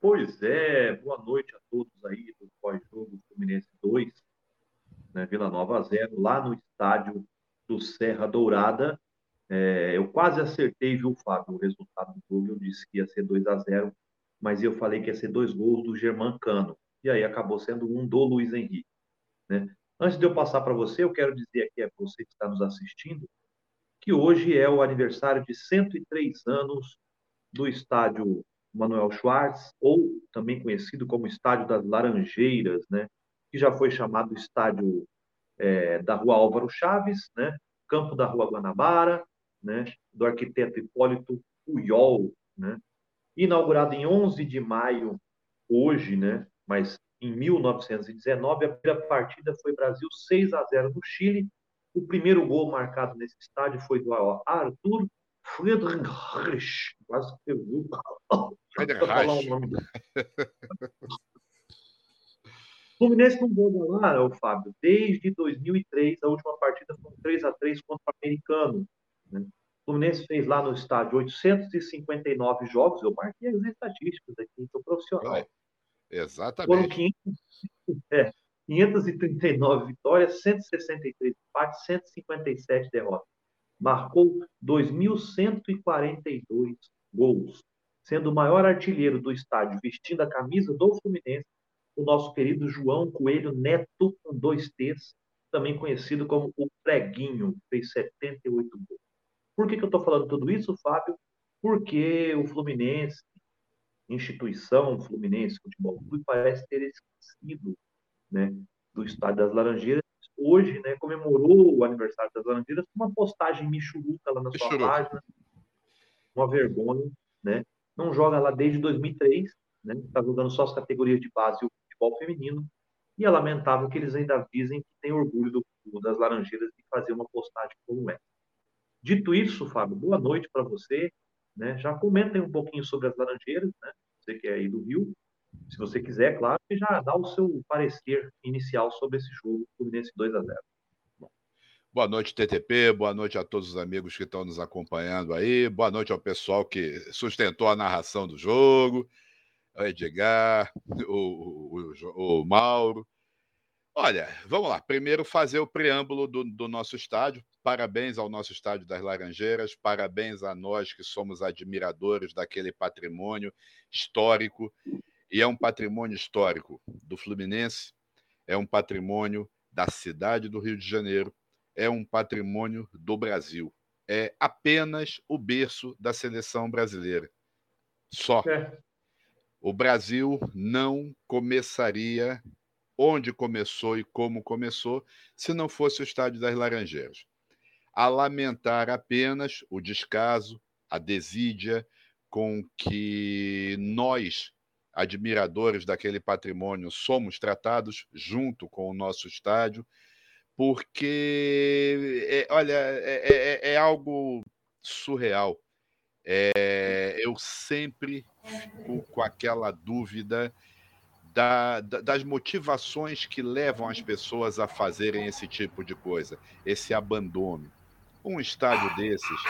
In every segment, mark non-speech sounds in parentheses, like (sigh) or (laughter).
Pois é, boa noite a todos aí do pós-jogo Fluminense 2, né, Vila Nova 0, lá no estádio do Serra Dourada. É, eu quase acertei, viu, Fábio, o resultado do jogo. Eu disse que ia ser 2 a 0 mas eu falei que ia ser dois gols do Germán Cano. E aí acabou sendo um do Luiz Henrique. Né? Antes de eu passar para você, eu quero dizer aqui a você que está nos assistindo que hoje é o aniversário de 103 anos do estádio Manuel Schwartz, ou também conhecido como Estádio das Laranjeiras, né? que já foi chamado Estádio é, da Rua Álvaro Chaves, né? campo da Rua Guanabara, né? do arquiteto Hipólito Puyol, né? inaugurado em 11 de maio, hoje, né? mas em 1919, a primeira partida foi Brasil 6 a 0 no Chile. O primeiro gol marcado nesse estádio foi do Arthur Friedrich, quase que vi. Friedrich. (laughs) Fluminense não joga lá, o Fábio, desde 2003, a última partida foi 3 a 3 contra o Americano. Né? O Fluminense fez lá no estádio 859 jogos, eu marquei as estatísticas aqui, sou profissional. Exatamente. Foram (laughs) 500, é, 539 vitórias, 163 empates, 157 derrotas. Marcou 2.142 gols, sendo o maior artilheiro do estádio, vestindo a camisa do Fluminense, o nosso querido João Coelho Neto, com dois T's, também conhecido como o Preguinho, fez 78 gols. Por que, que eu estou falando tudo isso, Fábio? Porque o Fluminense, instituição Fluminense Futebol Clube, parece ter esquecido né, do Estádio das Laranjeiras. Hoje, né, comemorou o aniversário das Laranjeiras com uma postagem michuruca lá na sua página. Uma vergonha, né? Não joga lá desde 2003, né? Está jogando só as categorias de base e o futebol feminino. E é lamentável que eles ainda dizem que tem orgulho do, das Laranjeiras de fazer uma postagem como essa. Dito isso, Fábio, boa noite para você. Né? Já comentem um pouquinho sobre as Laranjeiras, né? Você que é aí do Rio, se você quiser, claro, e já dá o seu parecer inicial sobre esse jogo, Fluminense 2 a 0. Boa noite, TTP. Boa noite a todos os amigos que estão nos acompanhando aí. Boa noite ao pessoal que sustentou a narração do jogo. O Edgar, o, o, o Mauro. Olha, vamos lá. Primeiro, fazer o preâmbulo do, do, nosso estádio. Parabéns ao nosso estádio das Laranjeiras. Parabéns a nós que somos admiradores daquele patrimônio histórico e é um patrimônio histórico do Fluminense, é um patrimônio da cidade do Rio de Janeiro, é um patrimônio do Brasil. É apenas o berço da seleção brasileira. Só. É. O Brasil não começaria onde começou e como começou se não fosse o Estádio das Laranjeiras. A lamentar apenas o descaso, a desídia com que nós admiradores daquele patrimônio, somos tratados junto com o nosso estádio, porque, é, olha, é, é, é, algo surreal. É, eu sempre fico com aquela dúvida da, da, das motivações que levam as pessoas a fazerem esse tipo de coisa, esse abandono. Um estádio desses,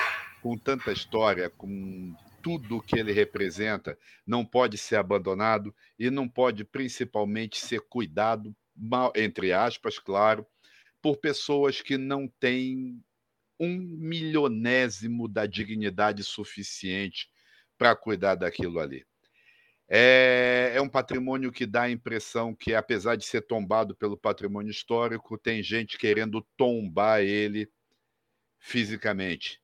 com tanta história, com tudo que ele representa não pode ser abandonado e não pode principalmente ser cuidado, entre aspas, claro, por pessoas que não têm um milionésimo da dignidade suficiente para cuidar daquilo ali. É, é, um patrimônio que dá a impressão que, apesar de ser tombado pelo patrimônio histórico, tem gente querendo tombar ele fisicamente.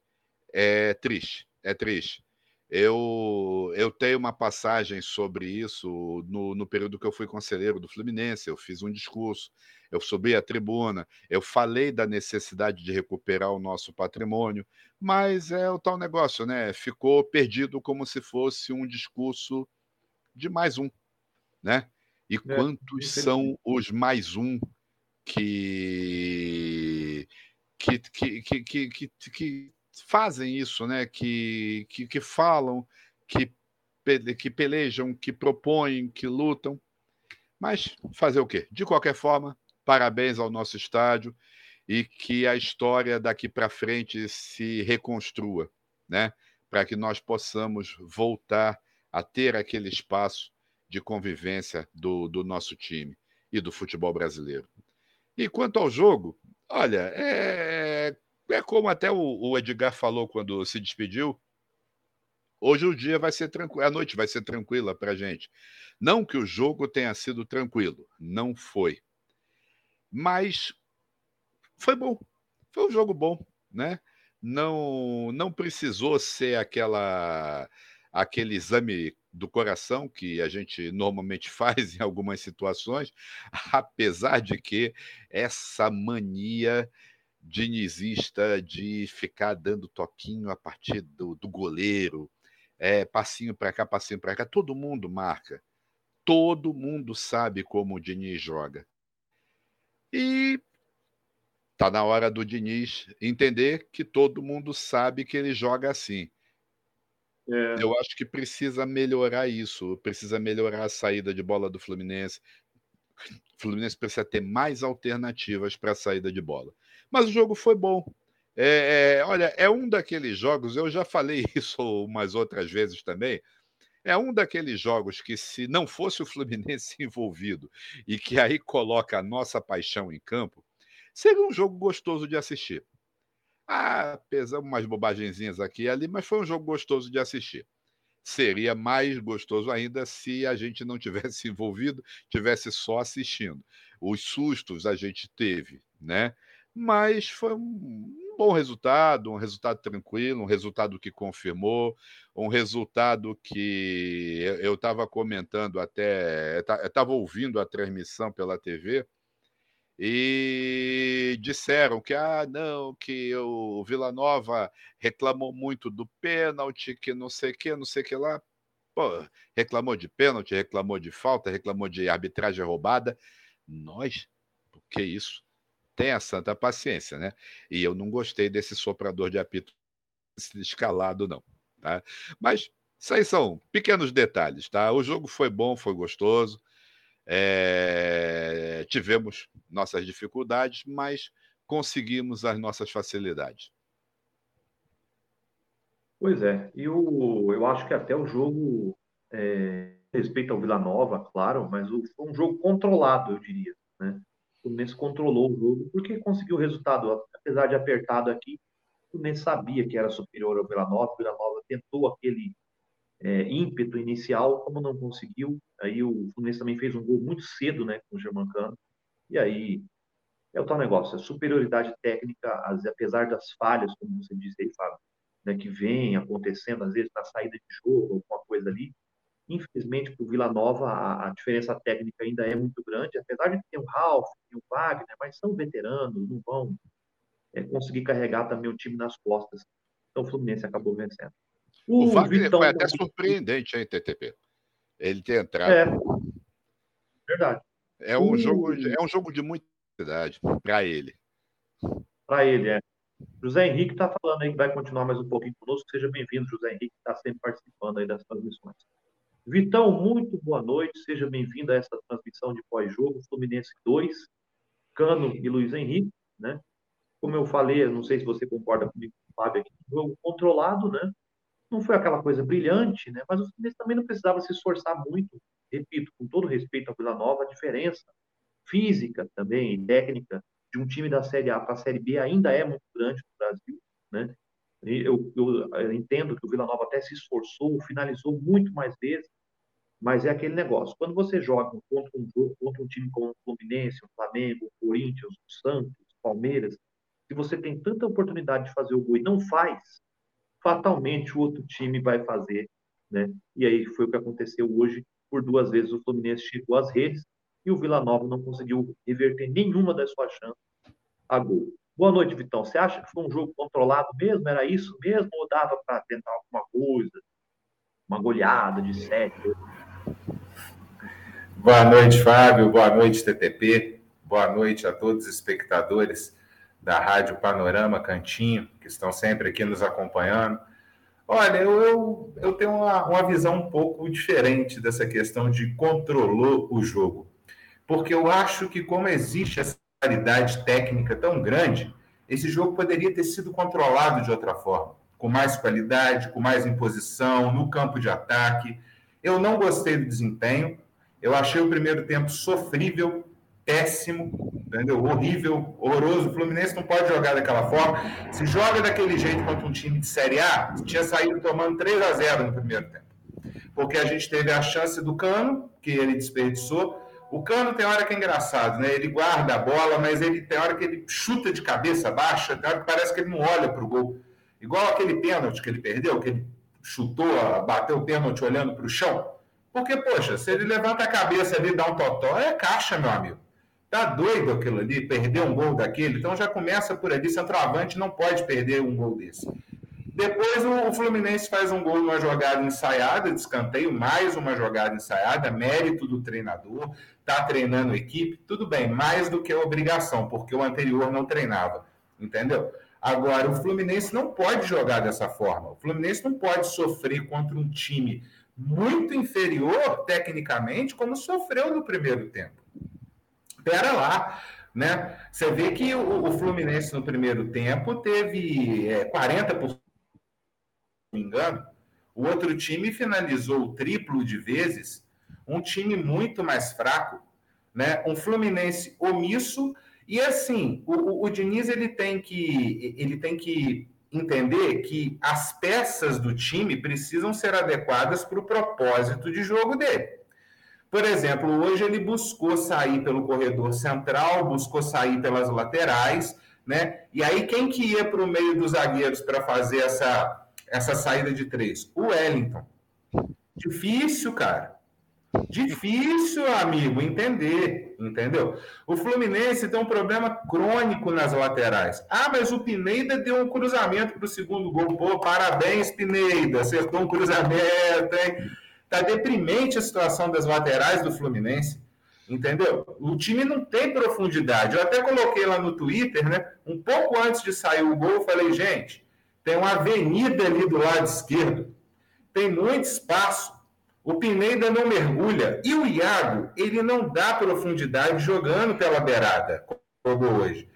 É triste, é triste. Eu, eu tenho uma passagem sobre isso no, no período que eu fui conselheiro do Fluminense. Eu fiz um discurso, eu subi à tribuna, eu falei da necessidade de recuperar o nosso patrimônio, mas é o tal negócio, né? Ficou perdido como se fosse um discurso de mais um, né? E é, quantos são os mais um que que, que, que, que, que fazem isso, né? que, que, que falam, que, que pelejam, que propõem, que lutam. Mas fazer o quê? De qualquer forma, parabéns ao nosso estádio e que a história daqui para frente se reconstrua, né? Para que nós possamos voltar a ter aquele espaço de convivência do, do nosso time e do futebol brasileiro. E quanto ao jogo, olha, é, é como até o, o Edgar falou quando se despediu. Hoje o dia vai ser tranquilo, a noite vai ser tranquila para a gente. Não que o jogo tenha sido tranquilo, não foi. Mas foi bom, foi um jogo bom, né? Não, não precisou ser aquela aquele exame do coração que a gente normalmente (laughs) faz em algumas situações, apesar de que essa mania dinizista de ficar dando toquinho a partir do, do goleiro, é, passinho para cá, passinho para cá, todo mundo marca. Todo mundo sabe como o Diniz joga. E tá na hora do Diniz entender que todo mundo sabe que ele joga assim. É. Eu acho que precisa melhorar isso, precisa melhorar a saída de bola do Fluminense. O Fluminense precisa ter mais alternativas para a saída de bola. Mas o jogo foi bom. É, é, olha, é um daqueles jogos, eu já falei (laughs) isso umas outras vezes também. É um daqueles jogos que, se não fosse o Fluminense (laughs) envolvido e que aí coloca a nossa paixão em campo, seria um jogo gostoso de assistir. Ah, pesa umas bobagenzinhas aqui e ali, mas foi um jogo gostoso de assistir. Seria mais gostoso ainda se a gente não tivesse (laughs) envolvido, tivesse só assistindo. Os sustos a gente teve, né? Mas foi um bom resultado, um resultado tranquilo, um resultado que confirmou, um resultado que eu estava comentando até, estava ouvindo a transmissão pela TV e disseram que ah não que o Vila Nova reclamou muito do pênalti que não sei que não sei que lá. Pô, reclamou de pênalti reclamou de falta reclamou de arbitragem roubada. Nós? Que isso tenha santa paciência né e eu não gostei desse soprador de apito escalado não tá mas isso aí são pequenos detalhes tá o jogo foi bom foi gostoso é, tivemos nossas dificuldades, mas conseguimos as nossas facilidades. Pois é, e o, eu acho que até o jogo, é, respeito ao Vila Nova, claro, mas o, foi um jogo controlado, eu diria. Né? Fluminense controlou o jogo porque conseguiu o resultado, apesar de apertado aqui, o Fluminense sabia que era superior ao Vila Nova, o Vila Nova tentou aquele é, ímpeto inicial, como não conseguiu, aí o Fluminense também fez um gol muito cedo, né, com o Germancano, e aí é o tal negócio, a superioridade técnica, apesar das falhas, como você disse aí, Fábio, né, que vem acontecendo, às vezes, na saída de jogo, alguma coisa ali, infelizmente, para o Vila Nova, a, a, diferença técnica ainda é muito grande, apesar de ter o Ralf, e o Wagner, mas são veteranos, não vão é, conseguir carregar também o time nas costas. Então, o Fluminense acabou vencendo. O, o Wagner Vitão foi até surpreendente, hein, TTP? Ele ter entrado. É. Verdade. É um, o... jogo, é um jogo de muita idade para ele. Para ele, é. José Henrique está falando aí que vai continuar mais um pouquinho conosco. Seja bem-vindo, José Henrique, que está sempre participando aí das transmissões. Vitão, muito boa noite. Seja bem-vindo a essa transmissão de pós-jogo. Fluminense 2, Cano e Luiz Henrique, né? Como eu falei, não sei se você concorda comigo, Fábio, aqui, jogo controlado, né? não foi aquela coisa brilhante, né? Mas o Fluminense também não precisava se esforçar muito. Repito, com todo respeito ao Vila Nova, a diferença física também e técnica de um time da Série A para a Série B ainda é muito grande no Brasil, né? Eu, eu, eu, entendo que o Vila Nova até se esforçou, finalizou muito mais vezes, mas é aquele negócio. Quando você joga contra um, contra um time como o Fluminense, o Flamengo, o Corinthians, o Santos, o Palmeiras, se você tem tanta oportunidade de fazer o gol e não faz, fatalmente o outro time vai fazer, né? E aí foi o que aconteceu hoje. Por duas vezes o Fluminense chegou às redes e o Vila Nova não conseguiu reverter nenhuma das suas chances a gol. Boa noite, Vitão. Você acha que foi um jogo controlado mesmo? Era isso mesmo? Ou dava para tentar alguma coisa? Uma goleada de sete? Boa noite, Fábio. Boa noite, TTP. Boa noite a todos os espectadores da Rádio Panorama Cantinho, que estão sempre aqui nos acompanhando. Olha, eu, eu, eu tenho uma, uma visão um pouco diferente dessa questão de controlou o jogo. Porque eu acho que, como existe essa qualidade técnica tão grande, esse jogo poderia ter sido controlado de outra forma, com mais qualidade, com mais imposição, no campo de ataque. Eu não gostei do desempenho. Eu achei o primeiro tempo sofrível, péssimo, entendeu? Horrível, horroroso. O Fluminense não pode jogar daquela forma. Se joga daquele jeito contra um time de Série A, tinha saído tomando 3 a 0 no primeiro tempo. Porque a gente teve a chance do Cano, que ele desperdiçou. O Cano tem hora que é engraçado, né? Ele guarda a bola, mas ele tem hora que ele chuta de cabeça baixa, tem hora que parece que ele não olha para o gol. Igual aquele pênalti que ele perdeu, que ele chutou, bateu o pênalti olhando para o chão. Porque, poxa, se ele levanta a cabeça ali e dá um totó, é caixa, meu amigo. Tá doido aquilo ali, perder um gol daquele. Então já começa por ali. Centroavante não pode perder um gol desse. Depois o Fluminense faz um gol numa jogada ensaiada, de escanteio, mais uma jogada ensaiada, mérito do treinador, tá treinando equipe, tudo bem, mais do que obrigação, porque o anterior não treinava, entendeu? Agora, o Fluminense não pode jogar dessa forma. O Fluminense não pode sofrer contra um time muito inferior tecnicamente, como sofreu no primeiro tempo. Pera lá, né? Você vê que o, o Fluminense no primeiro tempo teve é, 40%, se não me engano. O outro time finalizou o triplo de vezes. Um time muito mais fraco, né? Um Fluminense omisso e assim, o, o, o Diniz ele tem que ele tem que entender que as peças do time precisam ser adequadas para o propósito de jogo dele. Por exemplo, hoje ele buscou sair pelo corredor central, buscou sair pelas laterais, né? E aí quem que ia para o meio dos zagueiros para fazer essa, essa saída de três? O Wellington. Difícil, cara. Difícil, amigo, entender, entendeu? O Fluminense tem um problema crônico nas laterais. Ah, mas o Pineida deu um cruzamento para o segundo gol. Pô, parabéns, Pineida, acertou um cruzamento, hein? Tá deprimente a situação das laterais do Fluminense, entendeu? O time não tem profundidade. Eu até coloquei lá no Twitter, né? Um pouco antes de sair o gol, eu falei, gente, tem uma avenida ali do lado esquerdo, tem muito espaço o Pineda não mergulha. E o Iago, ele não dá profundidade jogando pela beirada, como hoje.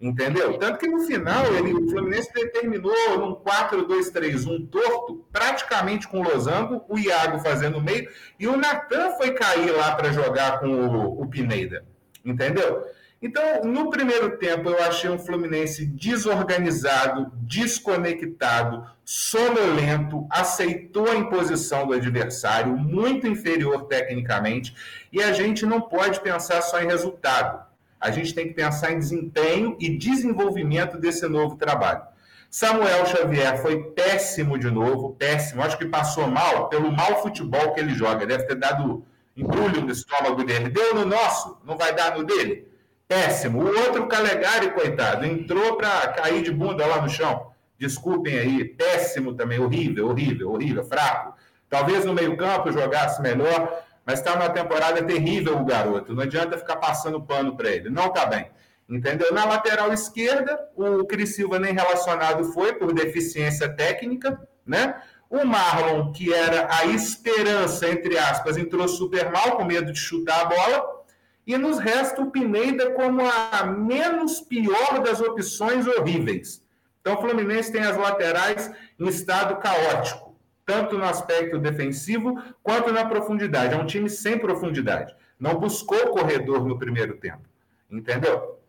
Entendeu? Tanto que no final ele, o Fluminense determinou num 4-2-3-1 torto, praticamente com o losango, o Iago fazendo meio, e o Natan foi cair lá para jogar com o, o Pineda. Entendeu? Então, no primeiro tempo, eu achei um Fluminense desorganizado, desconectado, sonolento, aceitou a imposição do adversário, muito inferior tecnicamente, e a gente não pode pensar só em resultado. A gente tem que pensar em desempenho e desenvolvimento desse novo trabalho. Samuel Xavier foi péssimo de novo, péssimo. Acho que passou mal pelo mau futebol que ele joga. Deve ter dado embrulho no estômago dele. Deu no nosso, não vai dar no dele. Péssimo. O outro Calegari, coitado, entrou para cair de bunda lá no chão. Desculpem aí, péssimo também, horrível, horrível, horrível, fraco. Talvez no meio-campo jogasse melhor, mas está numa temporada terrível o garoto. Não adianta ficar passando pano para ele. Não está bem. Entendeu? Na lateral esquerda, o Cris Silva nem relacionado foi por deficiência técnica, né? O Marlon, que era a esperança, entre aspas, entrou super mal, com medo de chutar a bola. E nos resta o Pineda como a menos pior das opções horríveis. Então, o Fluminense tem as laterais em estado caótico, tanto no aspecto defensivo quanto na profundidade. É um time sem profundidade. Não buscou corredor no primeiro tempo. Entendeu?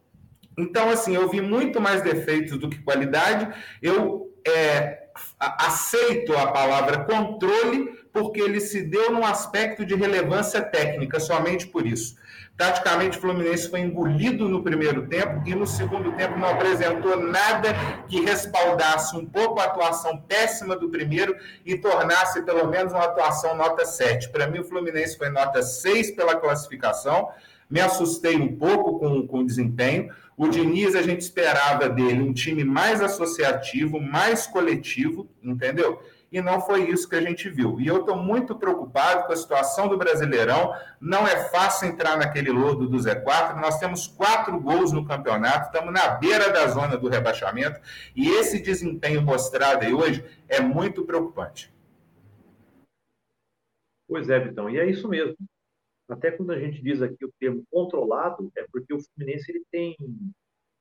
Então, assim, eu vi muito mais defeitos do que qualidade. Eu é, aceito a palavra controle porque ele se deu num aspecto de relevância técnica, somente por isso. Taticamente, o Fluminense foi engolido no primeiro tempo e no segundo tempo não apresentou nada que respaldasse um pouco a atuação péssima do primeiro e tornasse pelo menos uma atuação nota 7. Para mim, o Fluminense foi nota 6 pela classificação. Me assustei um pouco com, com o desempenho. O Diniz, a gente esperava dele um time mais associativo, mais coletivo, entendeu? E não foi isso que a gente viu. E eu estou muito preocupado com a situação do Brasileirão. Não é fácil entrar naquele lodo do Z4. Nós temos quatro gols no campeonato, estamos na beira da zona do rebaixamento e esse desempenho mostrado aí hoje é muito preocupante. Pois é, Vitão, e é isso mesmo. Até quando a gente diz aqui o termo controlado, é porque o Fluminense ele tem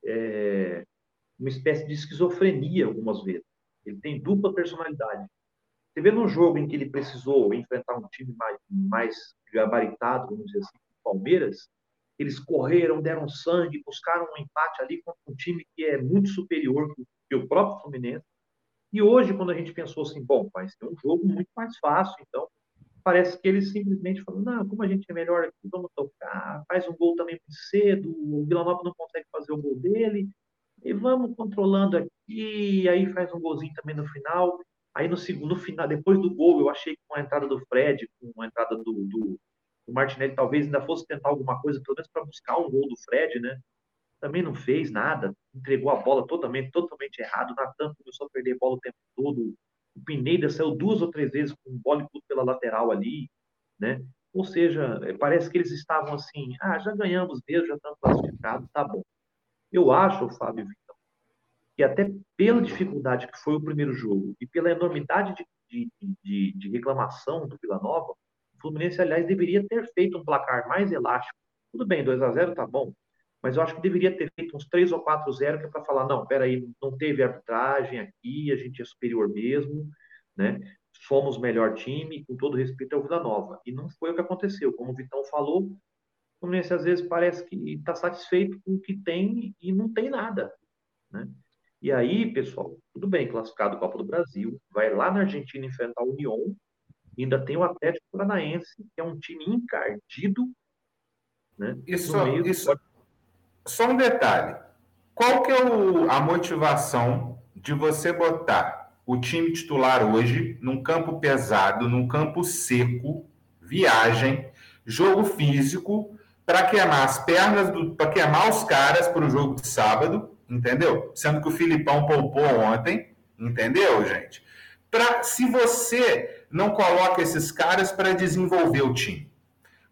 é, uma espécie de esquizofrenia algumas vezes. Ele tem dupla personalidade. Você vê no jogo em que ele precisou enfrentar um time mais, mais gabaritado, vamos dizer assim, Palmeiras, eles correram, deram sangue, buscaram um empate ali contra um time que é muito superior que o próprio Fluminense. E hoje, quando a gente pensou assim, bom, vai ser um jogo muito mais fácil, então parece que eles simplesmente falam, não, como a gente é melhor aqui, vamos tocar, faz um gol também muito cedo, o Vila Nova não consegue fazer o gol dele, e vamos controlando aqui, aí faz um golzinho também no final. Aí no segundo, final, depois do gol, eu achei que com a entrada do Fred, com a entrada do, do, do Martinelli, talvez ainda fosse tentar alguma coisa, pelo menos para buscar um gol do Fred, né? Também não fez nada, entregou a bola totalmente, totalmente errado. O Natan começou a perder bola o tempo todo. O Pineda saiu duas ou três vezes com bola e pela lateral ali, né? Ou seja, parece que eles estavam assim, ah, já ganhamos mesmo, já estamos classificados, tá bom. Eu acho, Fábio que até pela dificuldade que foi o primeiro jogo e pela enormidade de, de, de, de reclamação do Vila Nova, o Fluminense, aliás, deveria ter feito um placar mais elástico. Tudo bem, 2 a 0 tá bom, mas eu acho que deveria ter feito uns 3 ou 4 a 0 que é para falar, não, peraí, não teve arbitragem aqui, a gente é superior mesmo, né? Somos melhor time, com todo respeito ao Vila Nova. E não foi o que aconteceu. Como o Vitão falou, Fluminense às vezes parece que está satisfeito com o que tem e não tem nada, né? E aí, pessoal, tudo bem, classificado Copa do Brasil, vai lá na Argentina enfrentar o União, ainda tem o Atlético Paranaense, que é um time encardido, né? Isso, isso, só um detalhe. Qual que é o, a motivação de você botar o time titular hoje num campo pesado, num campo seco, viagem, jogo físico, para queimar as pernas, para queimar os caras para o jogo de sábado, entendeu? Sendo que o Filipão poupou ontem, entendeu, gente? Pra, se você não coloca esses caras para desenvolver o time.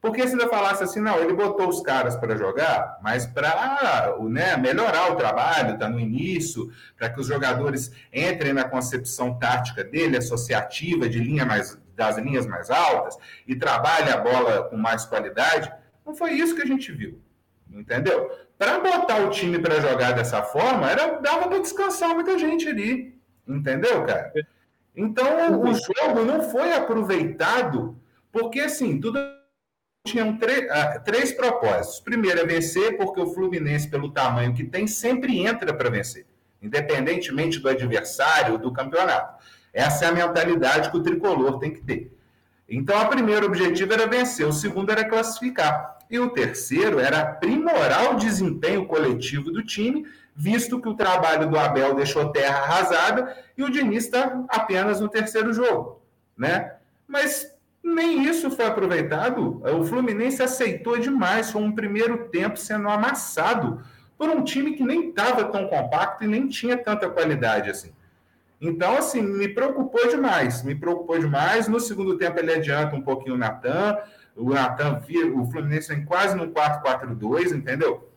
Porque se ainda falasse assim, não, ele botou os caras para jogar, mas para né, melhorar o trabalho, está no início, para que os jogadores entrem na concepção tática dele, associativa, de linha mais, das linhas mais altas, e trabalhe a bola com mais qualidade, não foi isso que a gente viu. Entendeu? Para botar o time para jogar dessa forma, era dava para descansar muita gente ali. Entendeu, cara? Então o jogo não foi aproveitado, porque assim, tudo tinham uh, três propósitos. Primeiro é vencer, porque o Fluminense, pelo tamanho que tem, sempre entra para vencer, independentemente do adversário, do campeonato. Essa é a mentalidade que o tricolor tem que ter. Então, o primeiro objetivo era vencer, o segundo era classificar. E o terceiro era aprimorar o desempenho coletivo do time, visto que o trabalho do Abel deixou terra arrasada e o Diniz está apenas no terceiro jogo. Né? Mas nem isso foi aproveitado. O Fluminense aceitou demais. Foi um primeiro tempo sendo amassado por um time que nem estava tão compacto e nem tinha tanta qualidade assim. Então, assim, me preocupou demais. Me preocupou demais. No segundo tempo, ele adianta um pouquinho o Natan o Natan o Fluminense em quase no 4-4-2, entendeu?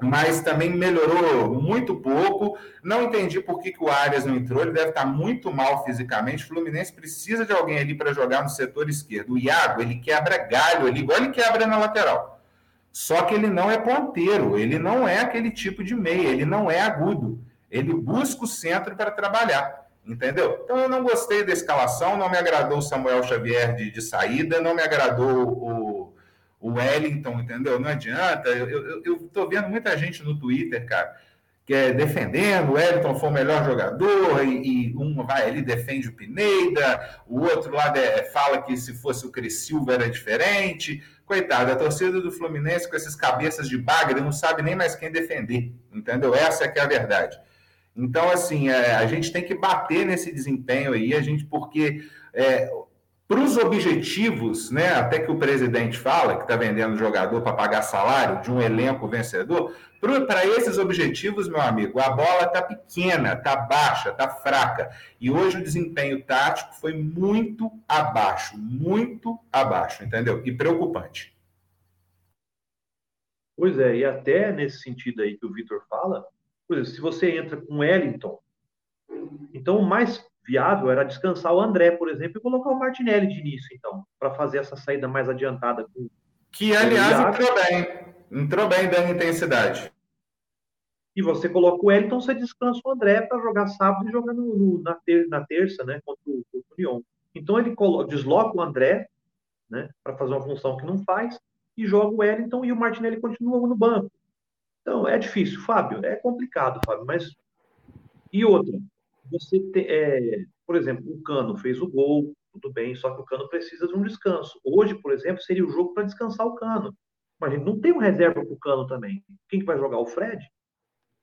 Mas também melhorou muito pouco. Não entendi por que, que o Arias não entrou. Ele deve estar muito mal fisicamente. O Fluminense precisa de alguém ali para jogar no setor esquerdo. O Iago, ele quebra galho ali, igual ele quebra na lateral. Só que ele não é ponteiro, ele não é aquele tipo de meia, ele não é agudo. Ele busca o centro para trabalhar. Entendeu? Então eu não gostei da escalação, não me agradou o Samuel Xavier de, de saída, não me agradou o, o Wellington, entendeu? Não adianta. Eu, eu vendo muita gente no Twitter, cara, que é defendendo, o Wellington foi o melhor jogador, e, e um vai ali defende o Pineda, o outro lá de, fala que se fosse o Silva era diferente. Coitado, a torcida do Fluminense com essas cabeças de bagre não sabe nem mais quem defender, entendeu? Essa é que é a verdade. Então, assim, é, a gente tem que bater nesse desempenho aí, a gente, porque é, para os objetivos, né, até que o presidente fala que está vendendo jogador para pagar salário de um elenco vencedor, para esses objetivos, meu amigo, a bola está pequena, está baixa, está fraca. E hoje o desempenho tático foi muito abaixo, muito abaixo, entendeu? E preocupante. Pois é, e até nesse sentido aí que o Vitor fala, por exemplo, se você entra com Wellington, então o mais viável era descansar o André, por exemplo, e colocar o Martinelli de início, então, para fazer essa saída mais adiantada. Com, que, aliás, entrou bem. Entrou bem dando intensidade. e você coloca o Wellington, você descansa o André para jogar sábado e jogar no, no, na, ter, na, terça, né, contra o, contra o Lyon. Então ele coloca, desloca o André, né, para fazer uma função que não faz, e joga o Wellington e o Martinelli continua no banco. Então é difícil, Fábio, é complicado, Fábio, mas e outra, você tem, é, por exemplo, o Cano fez o gol, tudo bem, só que o Cano precisa de um descanso. Hoje, por exemplo, seria o jogo para descansar o Cano. Mas a gente não tem um reserva para o Cano também. Quem que vai jogar? O Fred?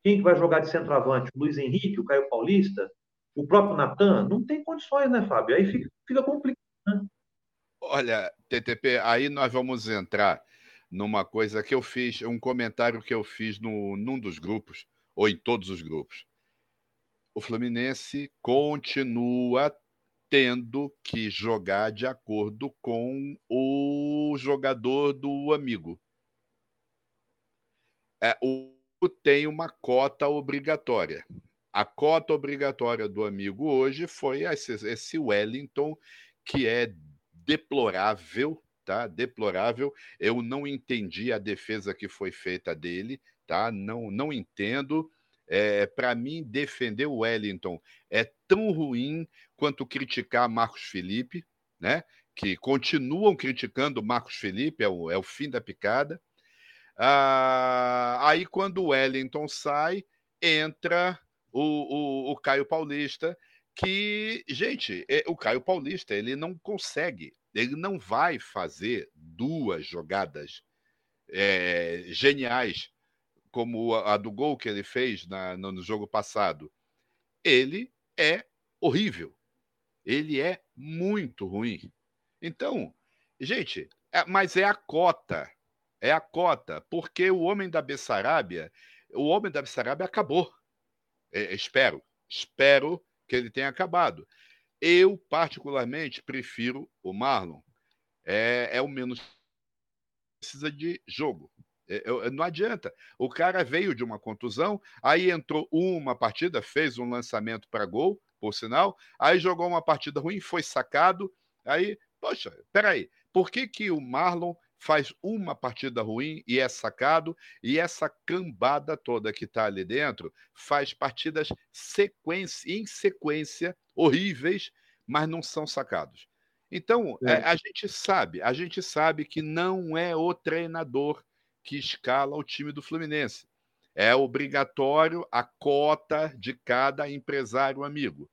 Quem que vai jogar de centroavante? O Luiz Henrique, o Caio Paulista? O próprio Natan? Não tem condições, né, Fábio? Aí fica, fica complicado. Né? Olha, TTP, aí nós vamos entrar numa coisa que eu fiz, um comentário que eu fiz no, num dos grupos, ou em todos os grupos. O Fluminense continua tendo que jogar de acordo com o jogador do amigo. É, o tem uma cota obrigatória. A cota obrigatória do amigo hoje foi esse, esse Wellington, que é deplorável, tá? Deplorável. Eu não entendi a defesa que foi feita dele, tá? Não, não entendo. É, Para mim, defender o Wellington é tão ruim quanto criticar Marcos Felipe, né? Que continuam criticando Marcos Felipe, é o, é o fim da picada. Ah, aí, quando o Wellington sai, entra o, o, o Caio Paulista, que, gente, é, o Caio Paulista ele não consegue, ele não vai fazer duas jogadas é, geniais como a, do gol que ele fez na, no, no jogo passado. Ele é horrível. Ele é muito ruim. Então, gente, é, mas é a cota é a cota, porque o homem da Bessarabia, o homem da Bessarabia acabou. É, espero, espero que ele tenha acabado. Eu, particularmente, prefiro o Marlon. É, é o menos precisa de jogo. É, não adianta. O cara veio de uma contusão, aí entrou uma partida, fez um lançamento para gol, por sinal, aí jogou uma partida ruim, foi sacado. Aí, poxa, peraí, por que, que o Marlon faz uma partida ruim e é sacado, e essa cambada toda que está ali dentro faz partidas sequência, em sequência horríveis, mas não são sacados. Então, é. a gente sabe, a gente sabe que não é o treinador que escala o time do Fluminense. É obrigatório a cota de cada empresário amigo.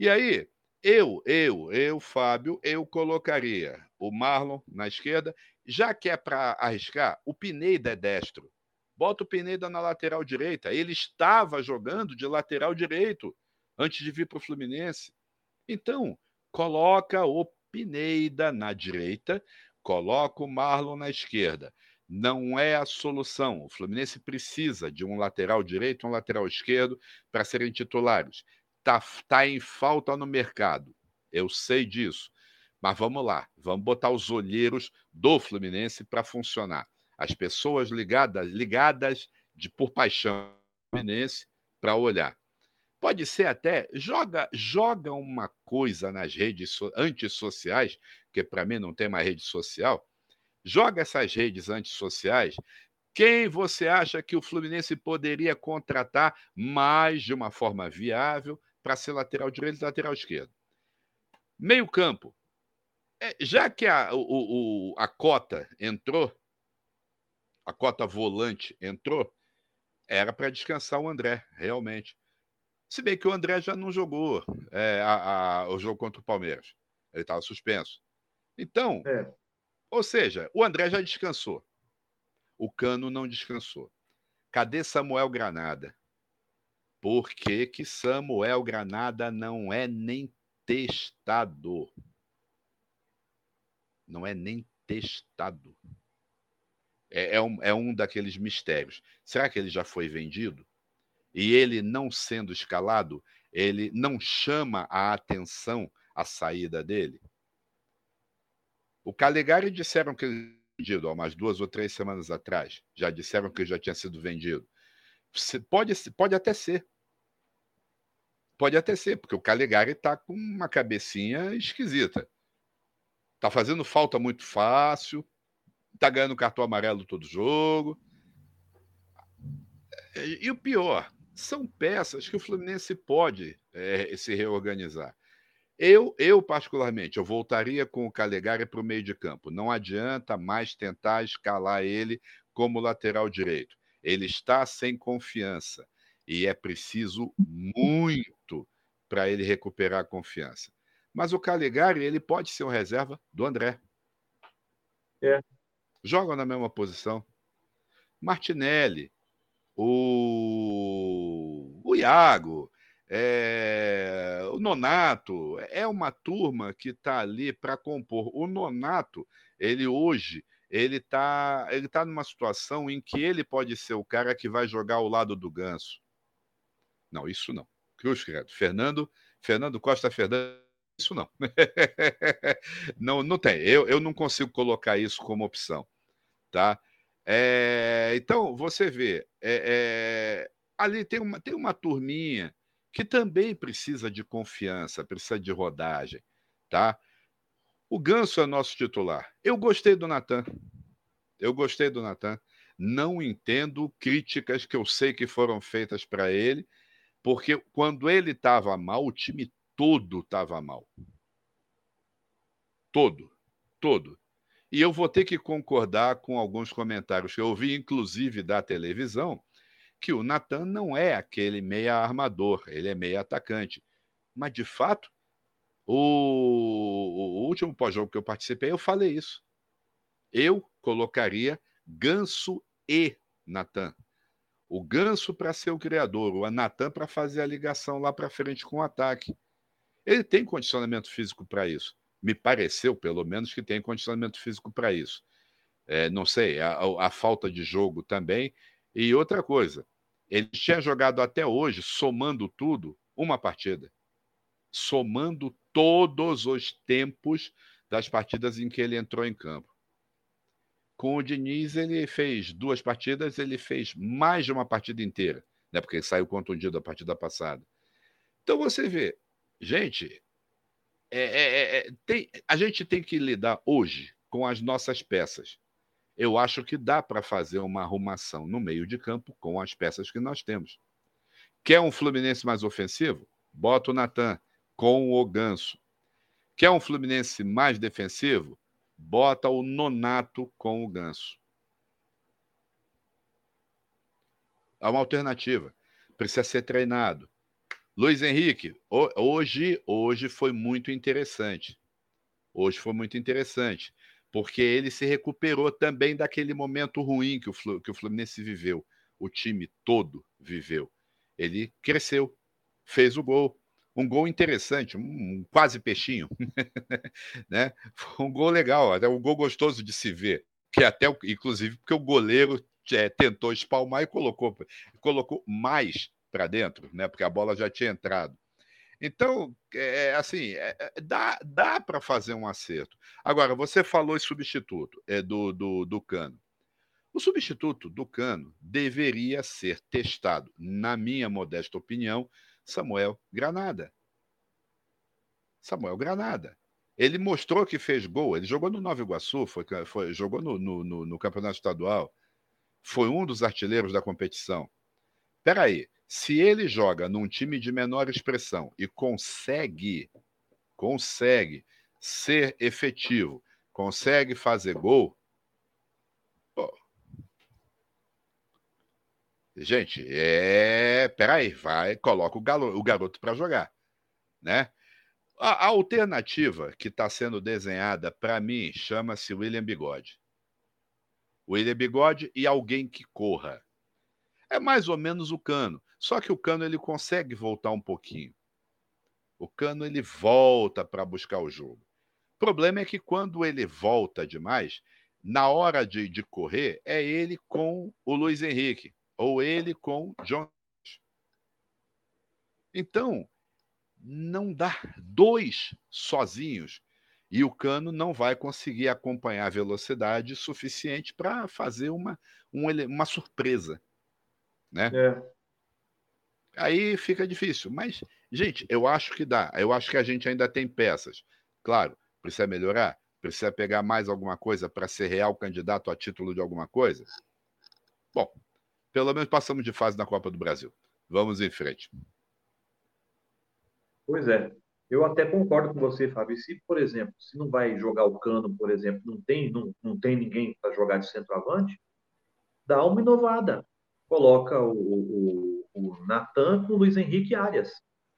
E aí, eu, eu, eu, Fábio, eu colocaria o Marlon na esquerda já que é para arriscar, o Pineda é destro. Bota o Pineda na lateral direita. Ele estava jogando de lateral direito antes de vir para o Fluminense. Então, coloca o Pineda na direita, coloca o Marlon na esquerda. Não é a solução. O Fluminense precisa de um lateral direito um lateral esquerdo para serem titulares. Está tá em falta no mercado. Eu sei disso. Mas vamos lá, vamos botar os olheiros do Fluminense para funcionar. As pessoas ligadas, ligadas de por paixão Fluminense para olhar. Pode ser até joga joga uma coisa nas redes antissociais, que para mim não tem mais rede social. Joga essas redes antissociais. Quem você acha que o Fluminense poderia contratar mais de uma forma viável para ser lateral direito e lateral esquerdo? Meio campo, é, já que a, o, o, a cota entrou, a cota volante entrou, era para descansar o André, realmente. Se bem que o André já não jogou é, a, a, o jogo contra o Palmeiras. Ele estava suspenso. Então, é. ou seja, o André já descansou. O Cano não descansou. Cadê Samuel Granada? Por que, que Samuel Granada não é nem testador? Não é nem testado. É, é, um, é um daqueles mistérios. Será que ele já foi vendido? E ele não sendo escalado, ele não chama a atenção a saída dele? O Calegari disseram que ele vendido há umas duas ou três semanas atrás. Já disseram que já tinha sido vendido. Pode, pode até ser. Pode até ser, porque o Calegari está com uma cabecinha esquisita. Tá fazendo falta muito fácil. Tá ganhando cartão amarelo todo jogo. E o pior, são peças que o Fluminense pode é, se reorganizar. Eu, eu, particularmente, eu voltaria com o Calegari para o meio de campo. Não adianta mais tentar escalar ele como lateral direito. Ele está sem confiança e é preciso muito para ele recuperar a confiança. Mas o Calegari, ele pode ser um reserva do André. É. Jogam na mesma posição. Martinelli, o, o Iago, é... o Nonato, é uma turma que está ali para compor. O Nonato, ele hoje, ele está ele tá numa situação em que ele pode ser o cara que vai jogar ao lado do Ganso. Não, isso não. Cruz Credo. Fernando, Fernando Costa Fernando, isso não. (laughs) não, não tem. Eu, eu não consigo colocar isso como opção, tá? É, então, você vê, é, é, ali tem uma, tem uma turminha que também precisa de confiança, precisa de rodagem, tá? O Ganso é nosso titular. Eu gostei do Natan. Eu gostei do Natan. Não entendo críticas que eu sei que foram feitas para ele, porque quando ele estava mal, o time todo estava mal. Todo. Todo. E eu vou ter que concordar com alguns comentários que eu ouvi, inclusive da televisão, que o Natan não é aquele meia armador, ele é meia atacante. Mas, de fato, o, o último pós-jogo que eu participei, eu falei isso. Eu colocaria Ganso e Natan. O Ganso para ser o criador, o Natan para fazer a ligação lá para frente com o ataque. Ele tem condicionamento físico para isso. Me pareceu, pelo menos, que tem condicionamento físico para isso. É, não sei, a, a, falta de jogo também. E outra coisa, ele tinha jogado até hoje, somando tudo, uma partida. Somando todos os tempos das partidas em que ele entrou em campo. Com o Diniz, ele fez duas partidas, ele fez mais de uma partida inteira, né? porque ele saiu contundido a partida passada. Então você vê, gente, é, é, é, tem, a gente tem que lidar hoje com as nossas peças eu acho que dá para fazer uma arrumação no meio de campo com as peças que nós temos. Quer um Fluminense mais ofensivo? Bota o Natan com o Ganso. Quer um Fluminense mais defensivo? Bota o Nonato com o Ganso. É uma alternativa. Precisa ser treinado. Luiz Henrique, hoje, hoje foi muito interessante. Hoje foi muito interessante porque ele se recuperou também daquele momento ruim que o, que o Fluminense viveu, o time todo viveu. Ele cresceu, fez o gol, um gol interessante, um, quase peixinho, (laughs) né? Um gol legal, até um gol gostoso de se ver, que até inclusive porque o goleiro é, tentou espalmar e colocou, colocou mais para dentro, né? Porque a bola já tinha entrado. Então, é, assim, é, é dá, dá para fazer um acerto. Agora, você falou em substituto é, do, do, do Cano. O substituto do Cano deveria ser testado, na minha modesta opinião, Samuel Granada. Samuel Granada. Ele mostrou que fez gol. Ele jogou no Nova Iguaçu, foi, foi, jogou no, no, no Campeonato Estadual. Foi um dos artilheiros da competição. Peraí, se ele joga num time de menor expressão e consegue, consegue ser efetivo, consegue fazer gol, pô, gente, é, peraí, vai, coloca o, galo, o garoto para jogar, né? A, a alternativa que está sendo desenhada para mim chama-se William Bigode. William Bigode e alguém que corra. É mais ou menos o Cano. Só que o Cano ele consegue voltar um pouquinho. O Cano ele volta para buscar o jogo. O problema é que quando ele volta demais, na hora de, de correr, é ele com o Luiz Henrique ou ele com John. Então, não dá dois sozinhos e o Cano não vai conseguir acompanhar a velocidade suficiente para fazer uma, uma surpresa. Né? É. Aí fica difícil. Mas, gente, eu acho que dá. Eu acho que a gente ainda tem peças. Claro, precisa melhorar, precisa pegar mais alguma coisa para ser real candidato a título de alguma coisa. Bom, pelo menos passamos de fase na Copa do Brasil. Vamos em frente. Pois é. Eu até concordo com você, Fábio. Se, por exemplo, se não vai jogar o Cano, por exemplo, não tem, não, não tem ninguém para jogar de centroavante, dá uma inovada. Coloca o, o, o Natan com o Luiz Henrique Arias,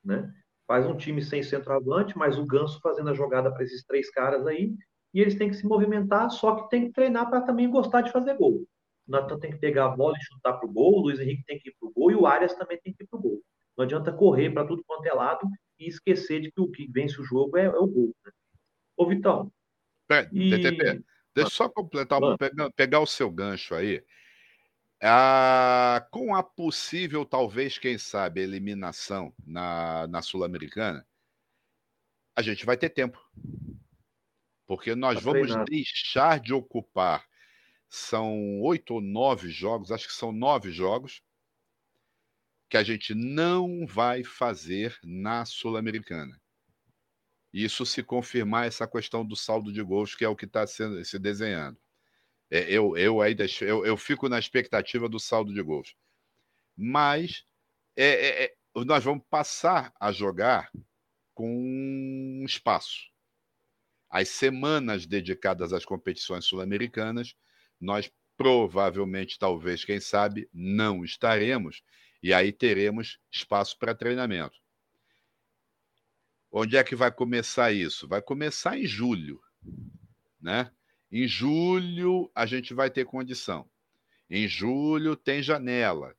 né? Faz um time sem centroavante, mas o Ganso fazendo a jogada para esses três caras aí, e eles têm que se movimentar, só que tem que treinar para também gostar de fazer gol. O Natan tem que pegar a bola e chutar para o gol, o Luiz Henrique tem que ir para o gol e o Arias também tem que ir para o gol. Não adianta correr para tudo quanto é lado e esquecer de que o que vence o jogo é, é o gol. Né? Ô, Vitão. Pera, e... TTP, deixa eu só completar, pegar, pegar o seu gancho aí. Ah, com a possível, talvez, quem sabe, eliminação na, na Sul-Americana, a gente vai ter tempo. Porque nós tá vamos treinado. deixar de ocupar. São oito ou nove jogos, acho que são nove jogos, que a gente não vai fazer na Sul-Americana. Isso se confirmar essa questão do saldo de gols, que é o que está se desenhando. É, eu, eu, ainda, eu, eu fico na expectativa do saldo de gols. Mas é, é, é, nós vamos passar a jogar com espaço. As semanas dedicadas às competições sul-americanas, nós provavelmente, talvez, quem sabe, não estaremos, e aí teremos espaço para treinamento. Onde é que vai começar isso? Vai começar em julho, né? Em julho, a gente vai ter condição. Em julho, tem janela.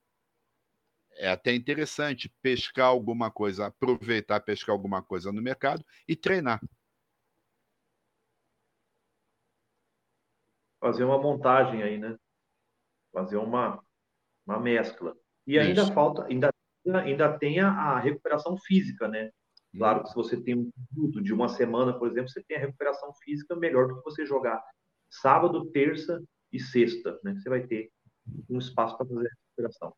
É até interessante pescar alguma coisa, aproveitar, pescar alguma coisa no mercado e treinar. Fazer uma montagem aí, né? Fazer uma, uma mescla. E ainda Isso. falta, ainda, ainda tem a recuperação física, né? Claro que se você tem um período de uma semana, por exemplo, você tem a recuperação física melhor do que você jogar sábado, terça e sexta, né? Você vai ter um espaço para fazer a recuperação.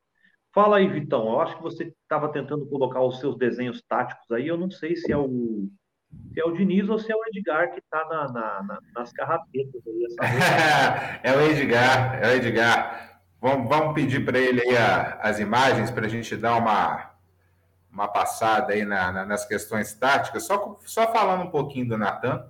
Fala aí, Vitão. Eu acho que você estava tentando colocar os seus desenhos táticos aí. Eu não sei se é o se é o Diniz ou se é o Edgar que está na, na, na, nas carrapetas. (laughs) é o Edgar, é o Edgar. Vamos, vamos pedir para ele aí a, as imagens para a gente dar uma, uma passada aí na, nas questões táticas. Só, só falando um pouquinho do Natan.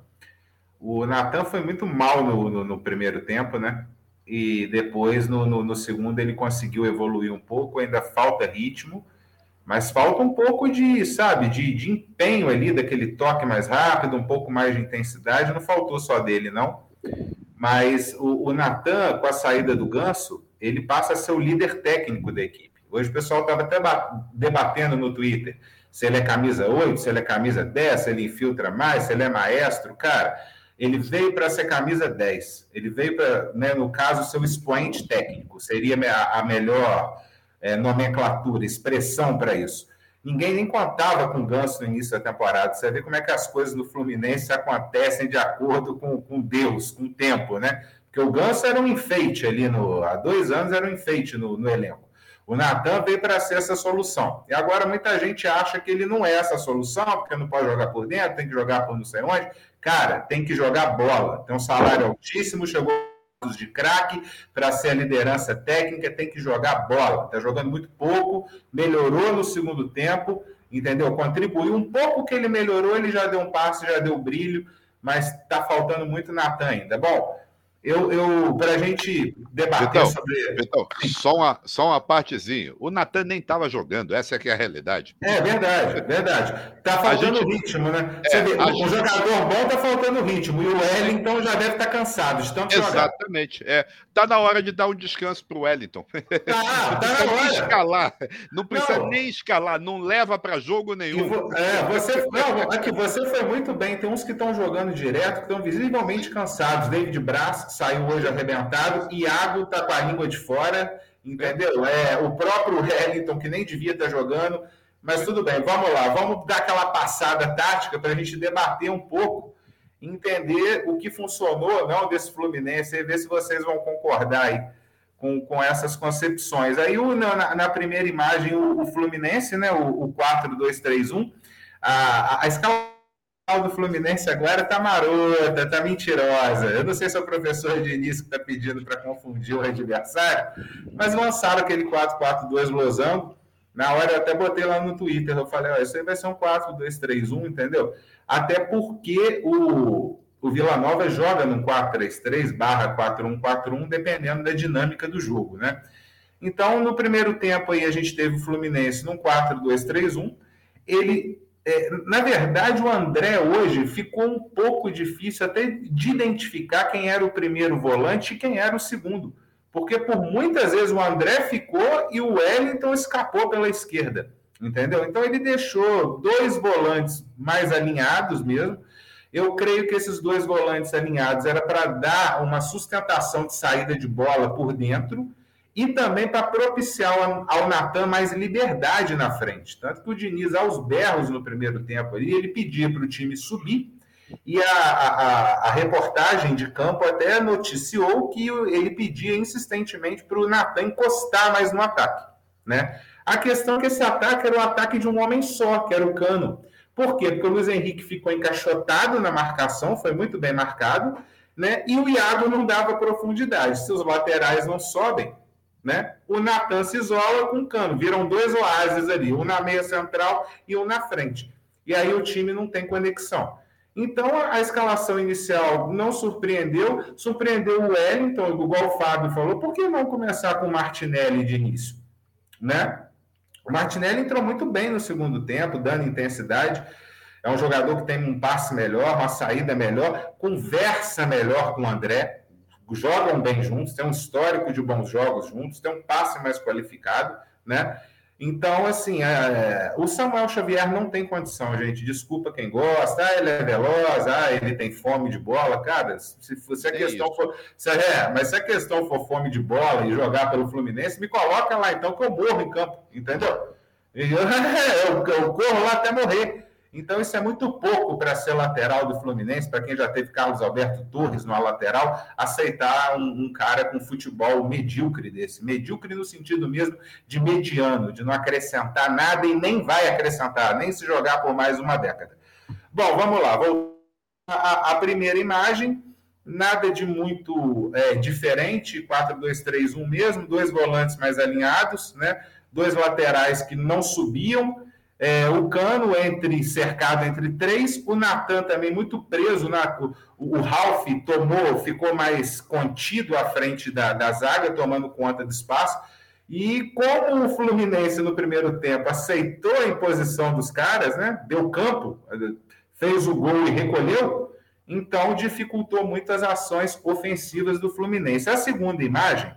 O Natan foi muito mal no, no, no, primeiro tempo, né? E depois, no, no, segundo, ele conseguiu evoluir um pouco. Ainda falta ritmo, mas falta um pouco de, sabe, de, de empenho ali, daquele toque mais rápido, um pouco mais de intensidade. Não faltou só dele, não. Mas o, o Natan, com a saída do Ganso, ele passa a ser o líder técnico da equipe. Hoje o pessoal estava até debatendo no Twitter se ele é camisa 8, se ele é camisa 10, se ele infiltra mais, se ele é maestro. Cara, ele veio para ser camisa 10. Ele veio para, né, no caso, ser o expoente técnico. Seria a, a melhor é, nomenclatura, expressão para isso. Ninguém nem contava com o Ganso no início da temporada. Você vê como é que as coisas no Fluminense acontecem de acordo com, com Deus, com o tempo, né? Porque o Ganso era um enfeite ali no. Há dois anos era um enfeite no, no elenco. O Natan veio para ser essa solução. E agora muita gente acha que ele não é essa solução, porque não pode jogar por dentro, tem que jogar por não sei onde. Cara, tem que jogar bola. Tem um salário altíssimo, chegou de craque para ser a liderança técnica, tem que jogar bola. Está jogando muito pouco, melhorou no segundo tempo, entendeu? Contribuiu um pouco que ele melhorou, ele já deu um passo, já deu brilho, mas está faltando muito Natan ainda. Bom, eu, eu para a gente debater sobre. Então, só uma, só uma partezinha. O Natan nem estava jogando, essa é que é a realidade. É verdade, verdade. Está faltando gente, ritmo, né? É, vê, o gente... jogador bom está faltando ritmo. E o Wellington já deve estar tá cansado tanto Exatamente. Está É, tá na hora de dar um descanso para o Wellington. Ah, tá na (laughs) hora. escalar. Não precisa não. nem escalar, não leva para jogo nenhum. Vo... É, você, não, aqui, você foi muito bem. Tem uns que estão jogando direto, que estão visivelmente cansados. David Braz saiu hoje arrebentado. Iago está com a língua de fora, entendeu? É, o próprio Wellington, que nem devia estar tá jogando. Mas tudo bem, vamos lá. Vamos dar aquela passada tática para a gente debater um pouco, entender o que funcionou não desse Fluminense e ver se vocês vão concordar aí com, com essas concepções. Aí, o, na, na primeira imagem, o, o Fluminense, né, o, o 4-2-3-1, a, a escala do Fluminense agora tá marota, tá mentirosa. Eu não sei se é o professor Diniz que tá pedindo para confundir o adversário, mas lançaram aquele 4-4-2 losango. Na hora eu até botei lá no Twitter, eu falei, ó, isso aí vai ser um 4-2-3-1, entendeu? Até porque o, o Vila Nova joga no 4-3-3 barra 4-1-4-1, dependendo da dinâmica do jogo, né? Então, no primeiro tempo aí, a gente teve o Fluminense num 4-2-3-1. Ele é, na verdade, o André hoje ficou um pouco difícil até de identificar quem era o primeiro volante e quem era o segundo. Porque por muitas vezes o André ficou e o Wellington escapou pela esquerda. Entendeu? Então ele deixou dois volantes mais alinhados mesmo. Eu creio que esses dois volantes alinhados era para dar uma sustentação de saída de bola por dentro e também para propiciar ao Natan mais liberdade na frente. Tanto que o Diniz, aos berros no primeiro tempo ali, ele pedia para o time subir, e a, a, a, reportagem de campo até noticiou que ele pedia insistentemente para o Natan encostar mais no ataque. Né? A questão é que esse ataque era o ataque de um homem só, que era o Cano. Por quê? Porque o Luiz Henrique ficou encaixotado na marcação, foi muito bem marcado, né? e o Iago não dava profundidade. Se os laterais não sobem, né? O Natan se isola com o Cano, viram dois oásis ali, um na meia central e um na frente. E aí o time não tem conexão. Então a escalação inicial não surpreendeu, surpreendeu o Wellington, igual o Fábio falou, por que não começar com o Martinelli de início? Né? O Martinelli entrou muito bem no segundo tempo, dando intensidade. É um jogador que tem um passe melhor, uma saída melhor, conversa melhor com o André jogam bem juntos, tem um histórico de bons jogos juntos, tem um passe mais qualificado, né? Então, assim, é, o Samuel Xavier não tem condição, gente. Desculpa quem gosta, ah, ele é veloz, ah, ele tem fome de bola. Cara, se, se a é questão isso. for. Se, é, mas se a questão for fome de bola e jogar pelo Fluminense, me coloca lá então que eu morro em campo, entendeu? Eu, (laughs) eu, eu corro lá até morrer. Então, isso é muito pouco para ser lateral do Fluminense, para quem já teve Carlos Alberto Torres na lateral, aceitar um, um, cara com futebol medíocre desse. Medíocre no sentido mesmo de mediano, de não acrescentar nada e nem vai acrescentar, nem se jogar por mais uma década. Bom, vamos lá. Vou... A, a primeira imagem, nada de muito é, diferente, 4-2-3-1 mesmo, dois volantes mais alinhados, né? dois laterais que não subiam é, o Cano entre cercado entre três, o Natan também muito preso, na, o, o Ralph tomou, ficou mais contido à frente da, da zaga, tomando conta do espaço. E como o Fluminense no primeiro tempo aceitou a imposição dos caras, né? Deu campo, fez o gol e recolheu, então dificultou muitas ações ofensivas do Fluminense. A segunda imagem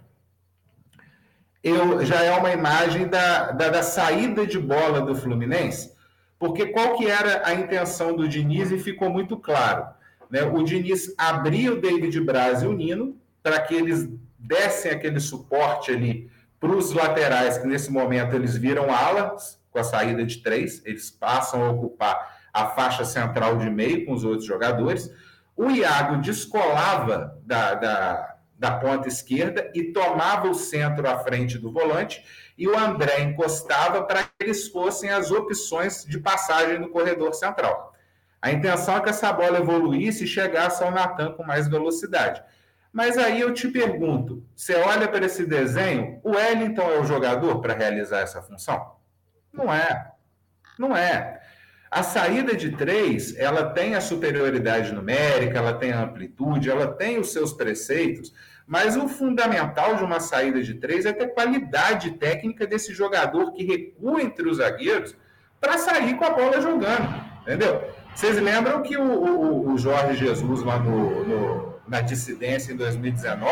eu, já é uma imagem da, da, da, saída de bola do Fluminense, porque qual que era a intenção do Diniz e ficou muito claro. Né? O Diniz abria o David Braz e o Nino para que eles dessem aquele suporte ali para os laterais, que nesse momento eles viram alas com a saída de três, eles passam a ocupar a faixa central de meio com os outros jogadores. O Iago descolava da, da da ponta esquerda e tomava o centro à frente do volante e o André encostava para que eles fossem as opções de passagem no corredor central. A intenção é que essa bola evoluísse e chegasse ao Natan com mais velocidade. Mas aí eu te pergunto, você olha para esse desenho, o Wellington é o jogador para realizar essa função? Não é. Não é. A saída de três, ela tem a superioridade numérica, ela tem a amplitude, ela tem os seus preceitos, mas o fundamental de uma saída de três é ter qualidade técnica desse jogador que recua entre os zagueiros para sair com a bola jogando, entendeu? Vocês lembram que o, o, o Jorge Jesus lá no, no, na dissidência em 2019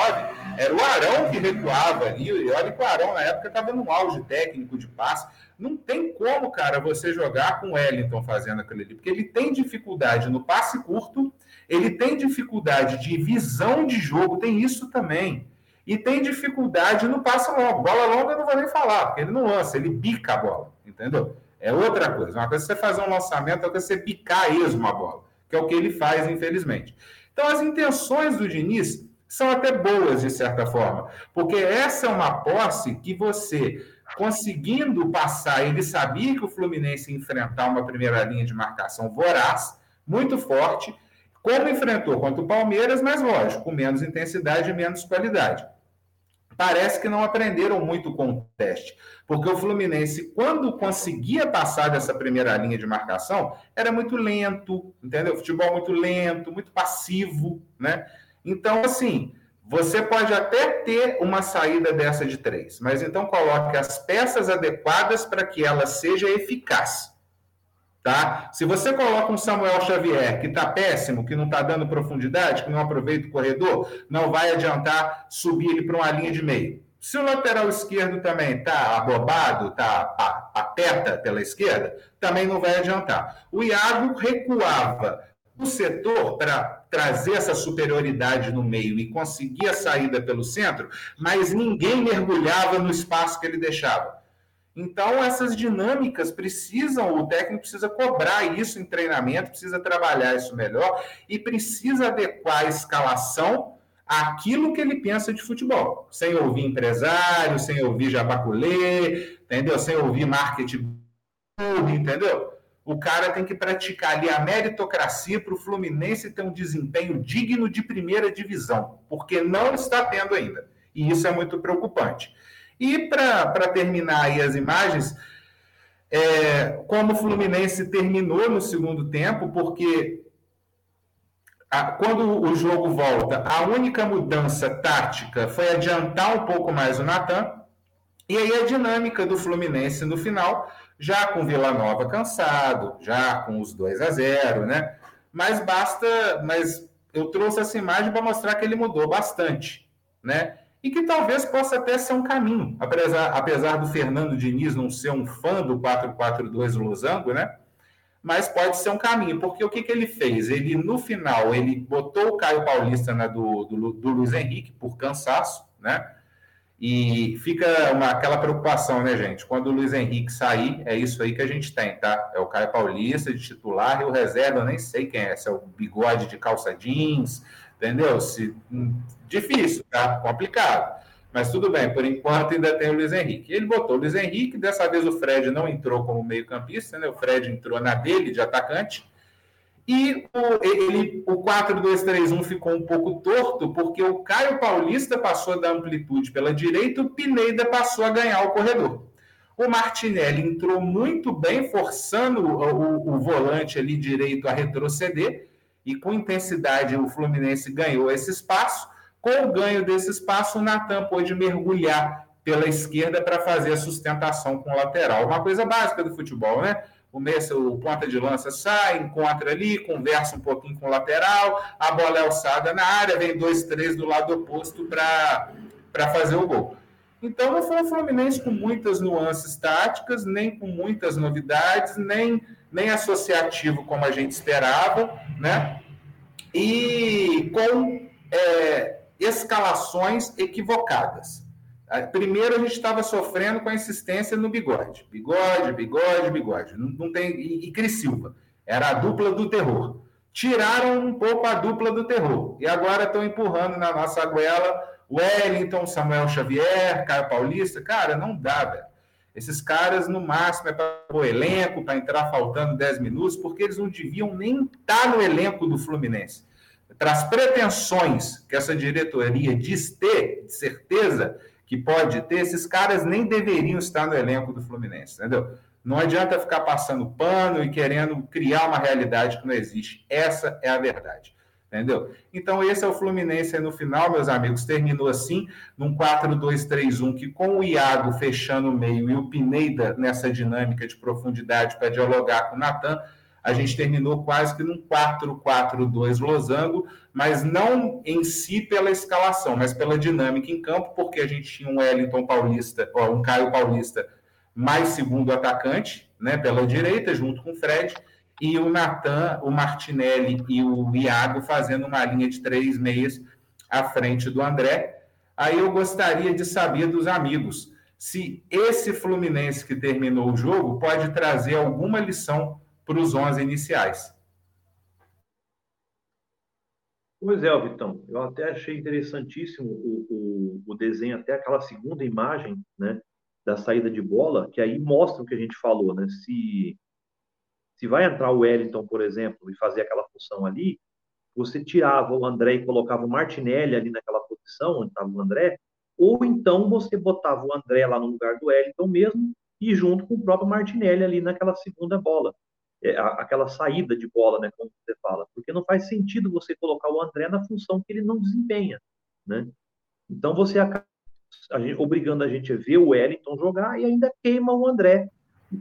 era o Arão que recuava ali, e olha que o Arão na época estava no auge técnico de passe. Não tem como, cara, você jogar com o Wellington fazendo aquilo ali, porque ele tem dificuldade no passe curto ele tem dificuldade de visão de jogo, tem isso também. E tem dificuldade no passe longo. Bola longa eu não vou nem falar, porque ele não lança, ele bica a bola, entendeu? É outra coisa. Uma coisa é você fazer um lançamento, é você picar esmo a bola, que é o que ele faz, infelizmente. Então, as intenções do Diniz são até boas, de certa forma, porque essa é uma posse que você, conseguindo passar, ele sabia que o Fluminense ia enfrentar uma primeira linha de marcação voraz, muito forte, como enfrentou contra o Palmeiras, mas lógico, com menos intensidade e menos qualidade. Parece que não aprenderam muito com o teste, porque o Fluminense, quando conseguia passar dessa primeira linha de marcação, era muito lento, entendeu? Futebol muito lento, muito passivo, né? Então, assim, você pode até ter uma saída dessa de três, mas então coloque as peças adequadas para que ela seja eficaz. Tá? Se você coloca um Samuel Xavier que está péssimo, que não está dando profundidade, que não aproveita o corredor, não vai adiantar subir ele para uma linha de meio. Se o lateral esquerdo também está abobado, está aperta pela esquerda, também não vai adiantar. O Iago recuava o setor para trazer essa superioridade no meio e conseguir a saída pelo centro, mas ninguém mergulhava no espaço que ele deixava. Então, essas dinâmicas precisam, o técnico precisa cobrar isso em treinamento, precisa trabalhar isso melhor e precisa adequar a escalação àquilo que ele pensa de futebol, sem ouvir empresário, sem ouvir jabaculê, entendeu? Sem ouvir marketing, entendeu? O cara tem que praticar ali a meritocracia para o Fluminense ter um desempenho digno de primeira divisão, porque não está tendo ainda. E isso é muito preocupante. E para terminar aí as imagens, é, como o Fluminense terminou no segundo tempo, porque a, quando o jogo volta, a única mudança tática foi adiantar um pouco mais o Natan, e aí a dinâmica do Fluminense no final já com Vila Nova cansado, já com os 2 a 0, né? Mas basta, mas eu trouxe essa imagem para mostrar que ele mudou bastante, né? E que talvez possa até ser um caminho, apesar, apesar do Fernando Diniz não ser um fã do 4-4-2 Losango, né? Mas pode ser um caminho, porque o que, que ele fez? Ele, no final, ele botou o Caio Paulista na do, do, do Luiz Henrique por cansaço, né? E fica uma, aquela preocupação, né, gente? Quando o Luiz Henrique sair, é isso aí que a gente tem, tá? É o Caio Paulista de titular e o reserva, eu nem sei quem é, se é o bigode de calça jeans, entendeu? Se, hum, difícil, tá? Complicado. Mas tudo bem, por enquanto ainda tem o Luiz Henrique. Ele botou o Luiz Henrique, dessa vez o Fred não entrou como meio-campista, né? O Fred entrou na dele de atacante. E o, ele, o 4-2-3-1 ficou um pouco torto, porque o Caio Paulista passou da amplitude pela direita, o Pineda passou a ganhar o corredor. O Martinelli entrou muito bem, forçando o, o, o volante ali direito a retroceder, e com intensidade o Fluminense ganhou esse espaço. Com o ganho desse espaço, o Natan pôde mergulhar pela esquerda para fazer a sustentação com o lateral. Uma coisa básica do futebol, né? o, Messi, o ponta de lança sai, encontra ali, conversa um pouquinho com o lateral, a bola é alçada na área, vem dois, três do lado oposto para fazer o gol. Então não foi um Fluminense com muitas nuances táticas, nem com muitas novidades, nem, nem associativo como a gente esperava, né? E com é, escalações equivocadas. Primeiro a gente estava sofrendo com a insistência no bigode. Bigode, bigode, bigode. Não, não tem, e, e Cris Silva. Era a dupla do terror. Tiraram um pouco a dupla do terror. E agora estão empurrando na nossa goela Wellington, Samuel Xavier, Caio Paulista. Cara, não dá, velho. Esses caras, no máximo, é para o elenco, para entrar faltando 10 minutos, porque eles não deviam nem estar tá no elenco do Fluminense. Para as pretensões que essa diretoria diz ter, de certeza, que pode ter, esses caras nem deveriam estar no elenco do Fluminense, entendeu? Não adianta ficar passando pano e querendo criar uma realidade que não existe. Essa é a verdade. Entendeu? Então, esse é o Fluminense no final, meus amigos. Terminou assim, num 4-2-3-1, que com o Iago fechando o meio e o Pineda nessa dinâmica de profundidade para dialogar com o Natan, a gente terminou quase que num 4-4-2 losango, mas não em si pela escalação, mas pela dinâmica em campo, porque a gente tinha um Wellington Paulista, ó, um Caio Paulista mais segundo atacante, né, pela direita, junto com o Fred, e o Natan, o Martinelli e o Iago fazendo uma linha de três meias à frente do André. Aí eu gostaria de saber dos amigos se esse Fluminense que terminou o jogo pode trazer alguma lição para os 11 iniciais. Pois é, Vitão, eu até achei interessantíssimo o, o, o, desenho, até aquela segunda imagem, né, da saída de bola, que aí mostra o que a gente falou, né, se, Se vai entrar o Wellington, por exemplo, e fazer aquela função ali, você tirava o André e colocava o Martinelli ali naquela posição onde estava o André, ou então você botava o André lá no lugar do Wellington mesmo e junto com o próprio Martinelli ali naquela segunda bola, é, aquela saída de bola, né, como você fala, porque não faz sentido você colocar o André na função que ele não desempenha, né? Então você acaba a gente, obrigando a gente a ver o Wellington jogar e ainda queima o André,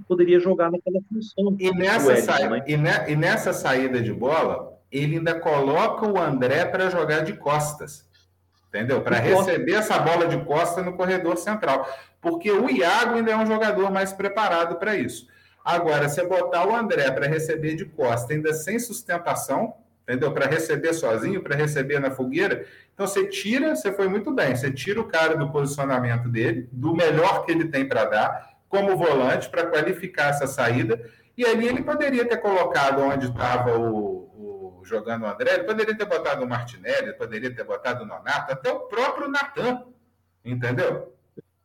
poderia jogar naquela função. E nessa, sa... né? e, ne... e nessa saída de bola, ele ainda coloca o André para jogar de costas. Entendeu? Para receber essa bola de costa no corredor central. Porque o Iago ainda é um jogador mais preparado para isso. Agora, você botar o André para receber de costa, ainda sem sustentação, entendeu? Para receber sozinho, para receber na fogueira. Então você tira, você foi muito bem, você tira o cara do posicionamento dele, do melhor que ele tem para dar, como volante, para qualificar essa saída. E ali ele poderia ter colocado onde estava o, o, jogando o André, ele poderia ter botado o Martinelli, poderia ter botado o Nonato, até o próprio Natan, entendeu?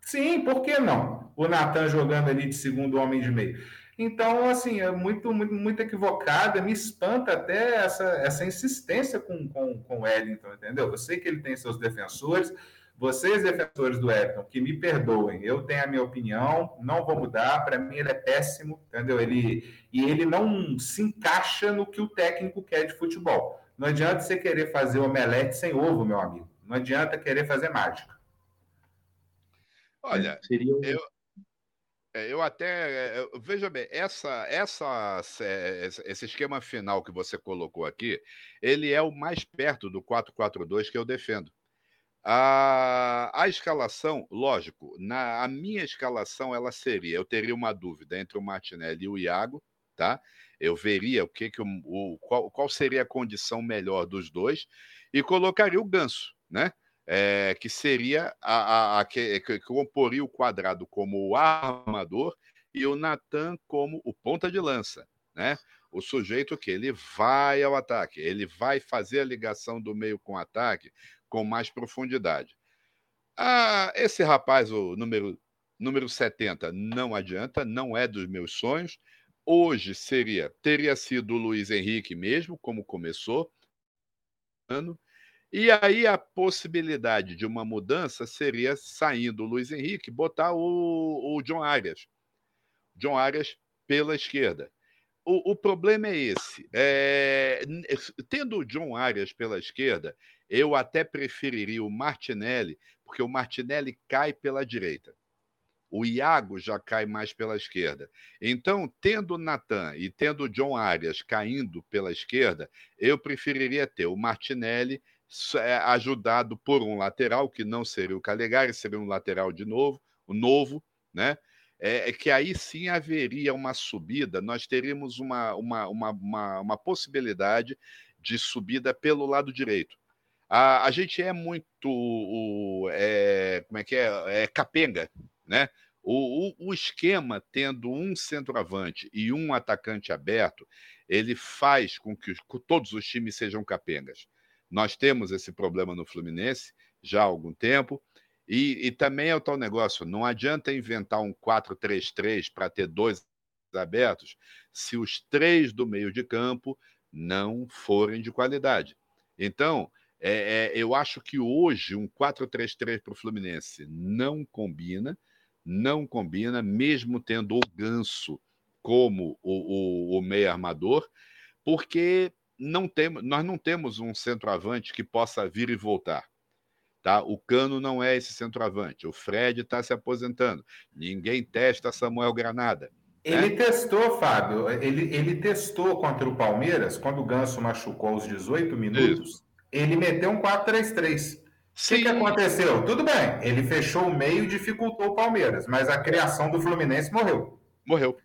Sim, por que não? O Natan jogando ali de segundo homem de meio. Então, assim, é muito, muito, muito equivocada, me espanta até essa, essa insistência com, com, com o Wellington, entendeu? Eu sei que ele tem seus defensores, vocês, defensores do Wellington, que me perdoem, eu tenho a minha opinião, não vou mudar, para mim ele é péssimo, entendeu? Ele, e ele não se encaixa no que o técnico quer de futebol. Não adianta você querer fazer omelete sem ovo, meu amigo. Não adianta querer fazer mágica. Olha, seria eu, é, eu até. É, veja bem, essa, essa, esse esquema final que você colocou aqui, ele é o mais perto do 4-4-2 que eu defendo. A, a escalação, lógico, na a minha escalação ela seria, eu teria uma dúvida entre o Martinelli e o Iago, tá? Eu veria o que que o, o qual, qual seria a condição melhor dos dois e colocaria o Ganso, né? é, que seria a, a, a que, que, comporia o quadrado como o armador e o Natan como o ponta de lança, né? O sujeito que ele vai ao ataque, ele vai fazer a ligação do meio com o ataque com mais profundidade. Ah, esse rapaz, o número, número 70, não adianta, não é dos meus sonhos. Hoje seria, teria sido o Luiz Henrique mesmo, como começou, ano, e aí a possibilidade de uma mudança seria, saindo o Luiz Henrique, botar o, o John Arias. John Arias pela esquerda. O, o problema é esse. É, tendo o John Arias pela esquerda, eu até preferiria o Martinelli, porque o Martinelli cai pela direita. O Iago já cai mais pela esquerda. Então, tendo o Natan e tendo o John Arias caindo pela esquerda, eu preferiria ter o Martinelli é, ajudado por um lateral, que não seria o Calegari, seria um lateral de novo, o novo, né? É, é, que aí sim haveria uma subida, nós teríamos uma, uma, uma, uma, uma possibilidade de subida pelo lado direito. A, a gente é muito, o, é, como é que é, é capenga, né? O, o, o, esquema, tendo um centroavante e um atacante aberto, ele faz com que todos os times sejam capengas. Nós temos esse problema no Fluminense já há algum tempo. E, e também é o tal negócio: não adianta inventar um 4-3-3 para ter dois abertos se os três do meio de campo não forem de qualidade. Então, é, é, eu acho que hoje um 4-3-3 para o Fluminense não combina, não combina, mesmo tendo o Ganso como o, o, o meio armador, porque não temos, nós não temos um centroavante que possa vir e voltar. Tá? O Cano não é esse centroavante. O Fred está se aposentando. Ninguém testa Samuel Granada. Né? Ele né? testou, Fábio. Ele, ele testou contra o Palmeiras, quando o Ganso machucou aos 18 minutos. Isso. Ele meteu um 4-3-3. O que, que aconteceu? Tudo bem, ele fechou o meio e dificultou o Palmeiras, mas a criação do Fluminense morreu. Morreu.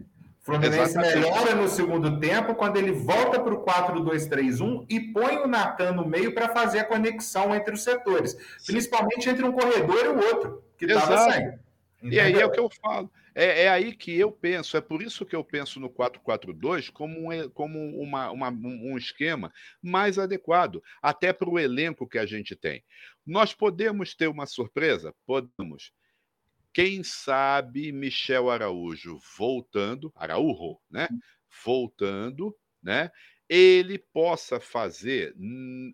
Fluminense Exatamente. melhora no segundo tempo quando ele volta para o 4-2-3-1 e põe o Natan no meio para fazer a conexão entre os setores, Sim. principalmente entre um corredor e o outro, que estava saindo. E aí é o que eu falo. É, é, aí que eu penso, é por isso que eu penso no 4-4-2 como, um, como uma, uma, um esquema mais adequado, até para o elenco que a gente tem. Nós podemos ter uma surpresa? Podemos. Quem sabe Michel Araújo voltando, Araújo, né? voltando, né? Ele possa fazer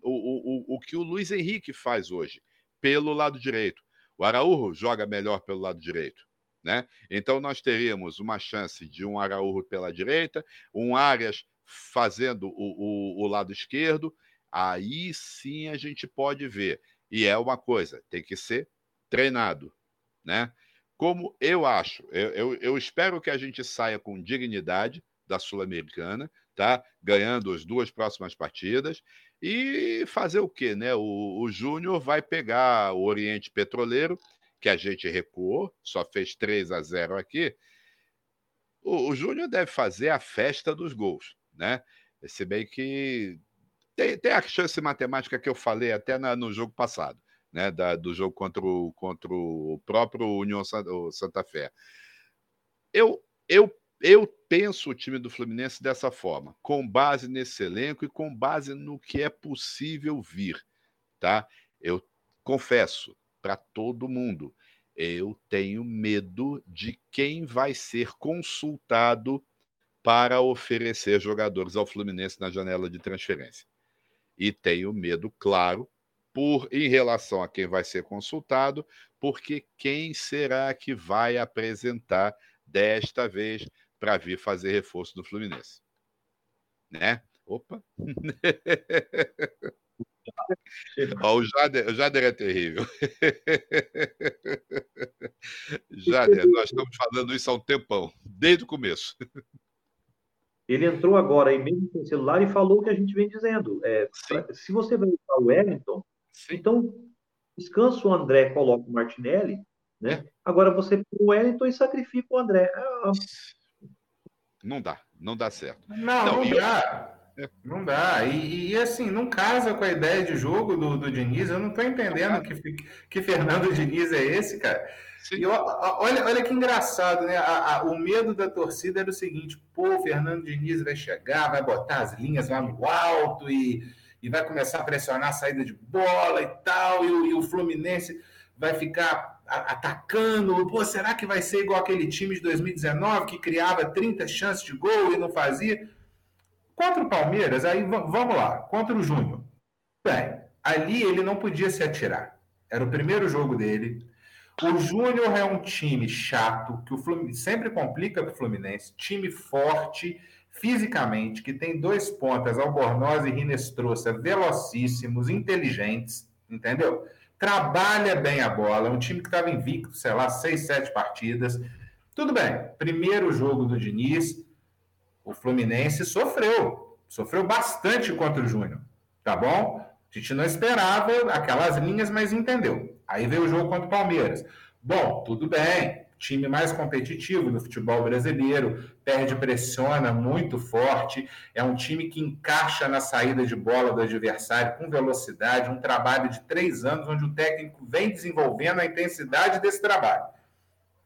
o, o, o que o Luiz Henrique faz hoje, pelo lado direito. O Araújo joga melhor pelo lado direito. Né? Então, nós teríamos uma chance de um Araújo pela direita, um Arias fazendo o, o, o lado esquerdo. Aí sim a gente pode ver. E é uma coisa, tem que ser treinado. Né? Como eu acho, eu, eu, eu espero que a gente saia com dignidade da Sul-Americana, tá? ganhando as duas próximas partidas. E fazer o quê? Né? O, o Júnior vai pegar o Oriente Petroleiro que a gente recuou, só fez 3 a 0 aqui. O, o Júnior deve fazer a festa dos gols, né? Se bem que tem, tem a chance matemática que eu falei até na, no jogo passado, né? Da, do jogo contra o, contra o próprio União Santa Fé. Eu, eu, eu penso o time do Fluminense dessa forma, com base nesse elenco e com base no que é possível vir, tá? Eu confesso, para todo mundo. Eu tenho medo de quem vai ser consultado para oferecer jogadores ao Fluminense na janela de transferência. E tenho medo, claro, por em relação a quem vai ser consultado, porque quem será que vai apresentar desta vez para vir fazer reforço do Fluminense? Né? Opa! (laughs) Ó, o, Jader, o Jader é terrível. (laughs) Jader, nós estamos falando isso há um tempão, desde o começo. Ele entrou agora aí mesmo com o celular e falou o que a gente vem dizendo. É, pra, se você vai usar o Wellington, Sim. então descansa o André, coloca o Martinelli, né? É. Agora você põe o Wellington e sacrifica o André. Ah, não dá, não dá certo. Não, não, não dá. Não dá. E, e, assim, não casa com a ideia de jogo do, do Diniz. Eu não estou entendendo que, que Fernando Diniz é esse, cara. E olha, olha que engraçado, né? A, a, o medo da torcida era o seguinte: pô, o Fernando Diniz vai chegar, vai botar as linhas lá no alto e, e vai começar a pressionar a saída de bola e tal, e, e o Fluminense vai ficar atacando. Pô, será que vai ser igual aquele time de 2019 que criava 30 chances de gol e não fazia? Contra o Palmeiras, aí vamos lá, contra o Júnior. Bem, ali ele não podia se atirar. Era o primeiro jogo dele. O Júnior é um time chato, que o Fluminense sempre complica para o Fluminense. Time forte, fisicamente, que tem dois pontas, Albornoz e Rinestrosa, velocíssimos, inteligentes, entendeu? Trabalha bem a bola. É um time que estava invicto, sei lá, seis, sete partidas. Tudo bem. Primeiro jogo do Diniz o Fluminense sofreu, sofreu bastante contra o Júnior, tá bom? A gente não esperava aquelas linhas, mas entendeu. Aí veio o jogo contra o Palmeiras. Bom, tudo bem, time mais competitivo do futebol brasileiro, perde, pressiona muito forte, é um time que encaixa na saída de bola do adversário com velocidade, um trabalho de três anos onde o técnico vem desenvolvendo a intensidade desse trabalho,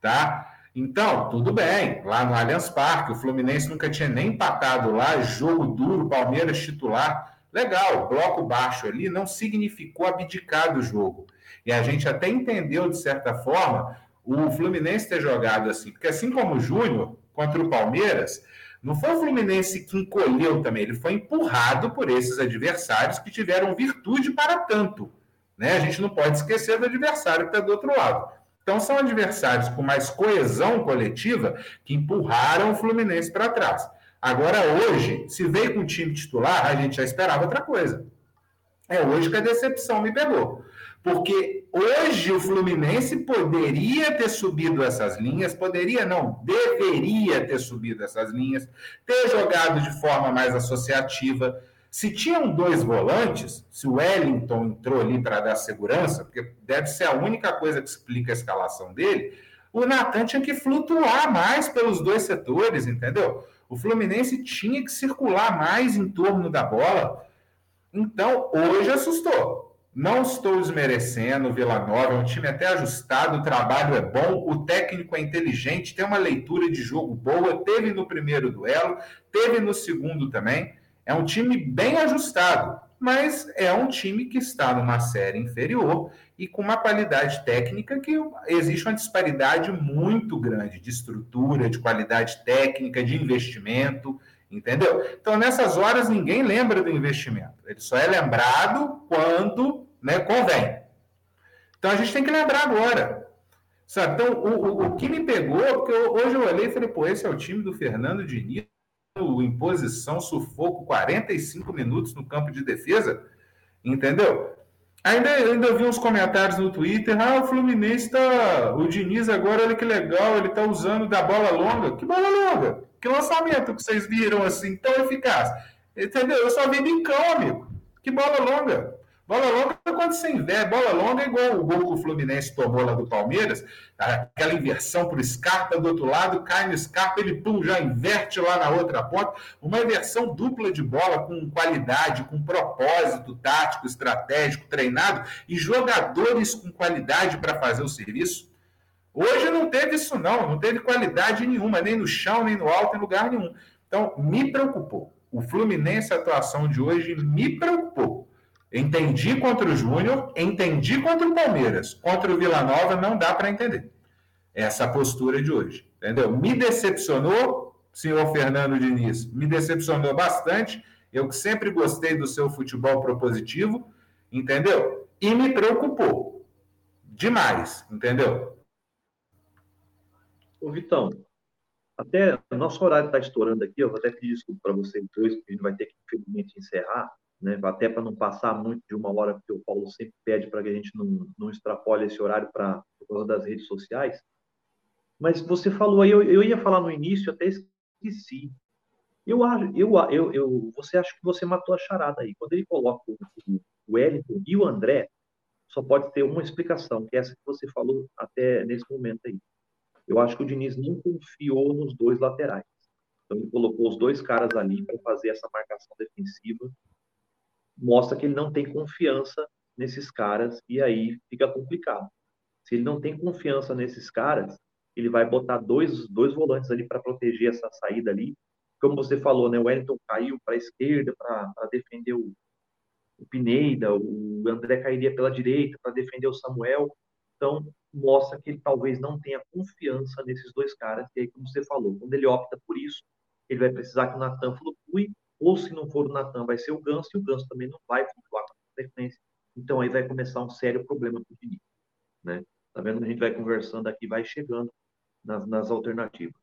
tá? Então, tudo bem, lá no Allianz Parque, o Fluminense nunca tinha nem empatado lá, jogo duro, Palmeiras titular. Legal, bloco baixo ali não significou abdicar do jogo. E a gente até entendeu, de certa forma, o Fluminense ter jogado assim, porque assim como o Júnior contra o Palmeiras, não foi o Fluminense que encolheu também, ele foi empurrado por esses adversários que tiveram virtude para tanto. Né? A gente não pode esquecer do adversário que está do outro lado. Então, são adversários com mais coesão coletiva que empurraram o Fluminense para trás. Agora, hoje, se veio com o time titular, a gente já esperava outra coisa. É hoje que a decepção me pegou. Porque hoje o Fluminense poderia ter subido essas linhas, poderia não, deveria ter subido essas linhas, ter jogado de forma mais associativa, se tinham dois volantes, se o Wellington entrou ali para dar segurança, porque deve ser a única coisa que explica a escalação dele, o Natan tinha que flutuar mais pelos dois setores, entendeu? O Fluminense tinha que circular mais em torno da bola. Então, hoje assustou. Não estou desmerecendo o Vila Nova, é um time até ajustado, o trabalho é bom, o técnico é inteligente, tem uma leitura de jogo boa, teve no primeiro duelo, teve no segundo também. É um time bem ajustado, mas é um time que está numa série inferior e com uma qualidade técnica que existe uma disparidade muito grande de estrutura, de qualidade técnica, de investimento. Entendeu? Então, nessas horas, ninguém lembra do investimento. Ele só é lembrado quando né, convém. Então, a gente tem que lembrar agora. Sabe? Então, o, o, o que me pegou, porque eu, hoje eu olhei e falei, pô, esse é o time do Fernando Diniz, em posição, sufoco, 45 minutos no campo de defesa, entendeu? Ainda, ainda vi uns comentários no Twitter, ah, o Fluminense tá. O Diniz agora, olha que legal, ele tá usando da bola longa. Que bola longa? Que lançamento que vocês viram assim, tão eficaz? Entendeu? Eu só vi bincão, amigo. Que bola longa. Bola longa quando você inverte. Bola longa é igual o gol que o Fluminense tomou lá do Palmeiras. Aquela inversão para o Scarpa do outro lado, cai no Scarpa, ele pum, já inverte lá na outra ponta. Uma inversão dupla de bola com qualidade, com propósito tático, estratégico, treinado e jogadores com qualidade para fazer o serviço. Hoje não teve isso, não. Não teve qualidade nenhuma, nem no chão, nem no alto, em lugar nenhum. Então, me preocupou. O Fluminense, a atuação de hoje, me preocupou. Entendi contra o Júnior, entendi contra o Palmeiras. Contra o Vila Nova não dá para entender. Essa postura de hoje. Entendeu? Me decepcionou, senhor Fernando Diniz, me decepcionou bastante. Eu que sempre gostei do seu futebol propositivo, entendeu? E me preocupou. Demais, entendeu? Ô, Vitão, até o nosso horário está estourando aqui, eu vou até pedir desculpa para vocês dois, porque a gente vai ter que, infelizmente, encerrar né? até para não passar muito de uma hora, porque o Paulo sempre pede para que a gente não, não extrapole esse horário para por causa das redes sociais. Mas você falou aí, eu, eu ia falar no início, até esqueci. Eu eu, eu, eu, você acha que você matou a charada aí. Quando ele coloca o Wellington e o André, só pode ter uma explicação, que é essa que você falou até nesse momento aí. Eu acho que o Diniz não confiou nos dois laterais. Então ele colocou os dois caras ali para fazer essa marcação defensiva mostra que ele não tem confiança nesses caras e aí fica complicado. Se ele não tem confiança nesses caras, ele vai botar dois, dois volantes ali para proteger essa saída ali. Como você falou, né? O Wellington caiu para a esquerda para defender o, o Pineda, o André cairia pela direita para defender o Samuel. Então, mostra que ele talvez não tenha confiança nesses dois caras. E aí, como você falou, quando ele opta por isso, ele vai precisar que o Natan flutue ou se não for o Natan, vai ser o Ganso, e o Ganso também não vai flutuar com frequência. Então aí vai começar um sério problema para o Diniz. Né? Tá vendo? A gente vai conversando aqui, vai chegando nas, nas alternativas.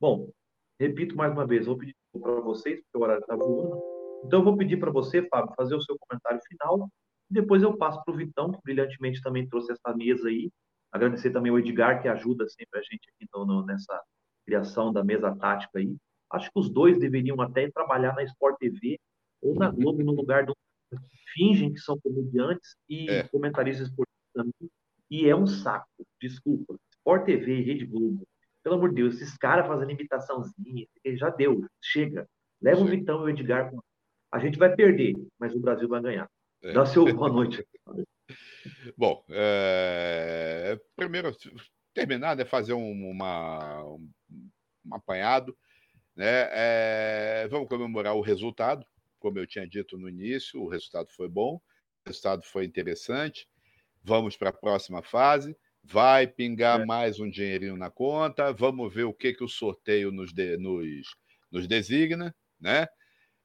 Bom, repito mais uma vez, vou pedir para vocês, porque o horário está voando. Então eu vou pedir para você, Fábio, fazer o seu comentário final. E depois eu passo para o Vitão, que brilhantemente também trouxe essa mesa aí. Agradecer também o Edgar, que ajuda sempre a gente aqui no, no, nessa criação da mesa tática aí. Acho que os dois deveriam até trabalhar na Sport TV ou na Globo, no lugar do. Fingem que são comediantes e é. comentaristas esportivos também. E é um saco, desculpa. Sport TV Rede Globo. Pelo amor de Deus, esses caras fazendo imitaçãozinha, já deu, chega. Leva o Vitão e o Edgar. A gente vai perder, mas o Brasil vai ganhar. É. Dá seu boa noite. (laughs) Bom, é... primeiro, terminar, né, fazer um, uma, um apanhado né? É, vamos comemorar o resultado, como eu tinha dito no início, o resultado foi bom, o resultado foi interessante. Vamos para a próxima fase. Vai pingar é. mais um dinheirinho na conta. Vamos ver o que, que o sorteio nos, de, nos, nos designa, né?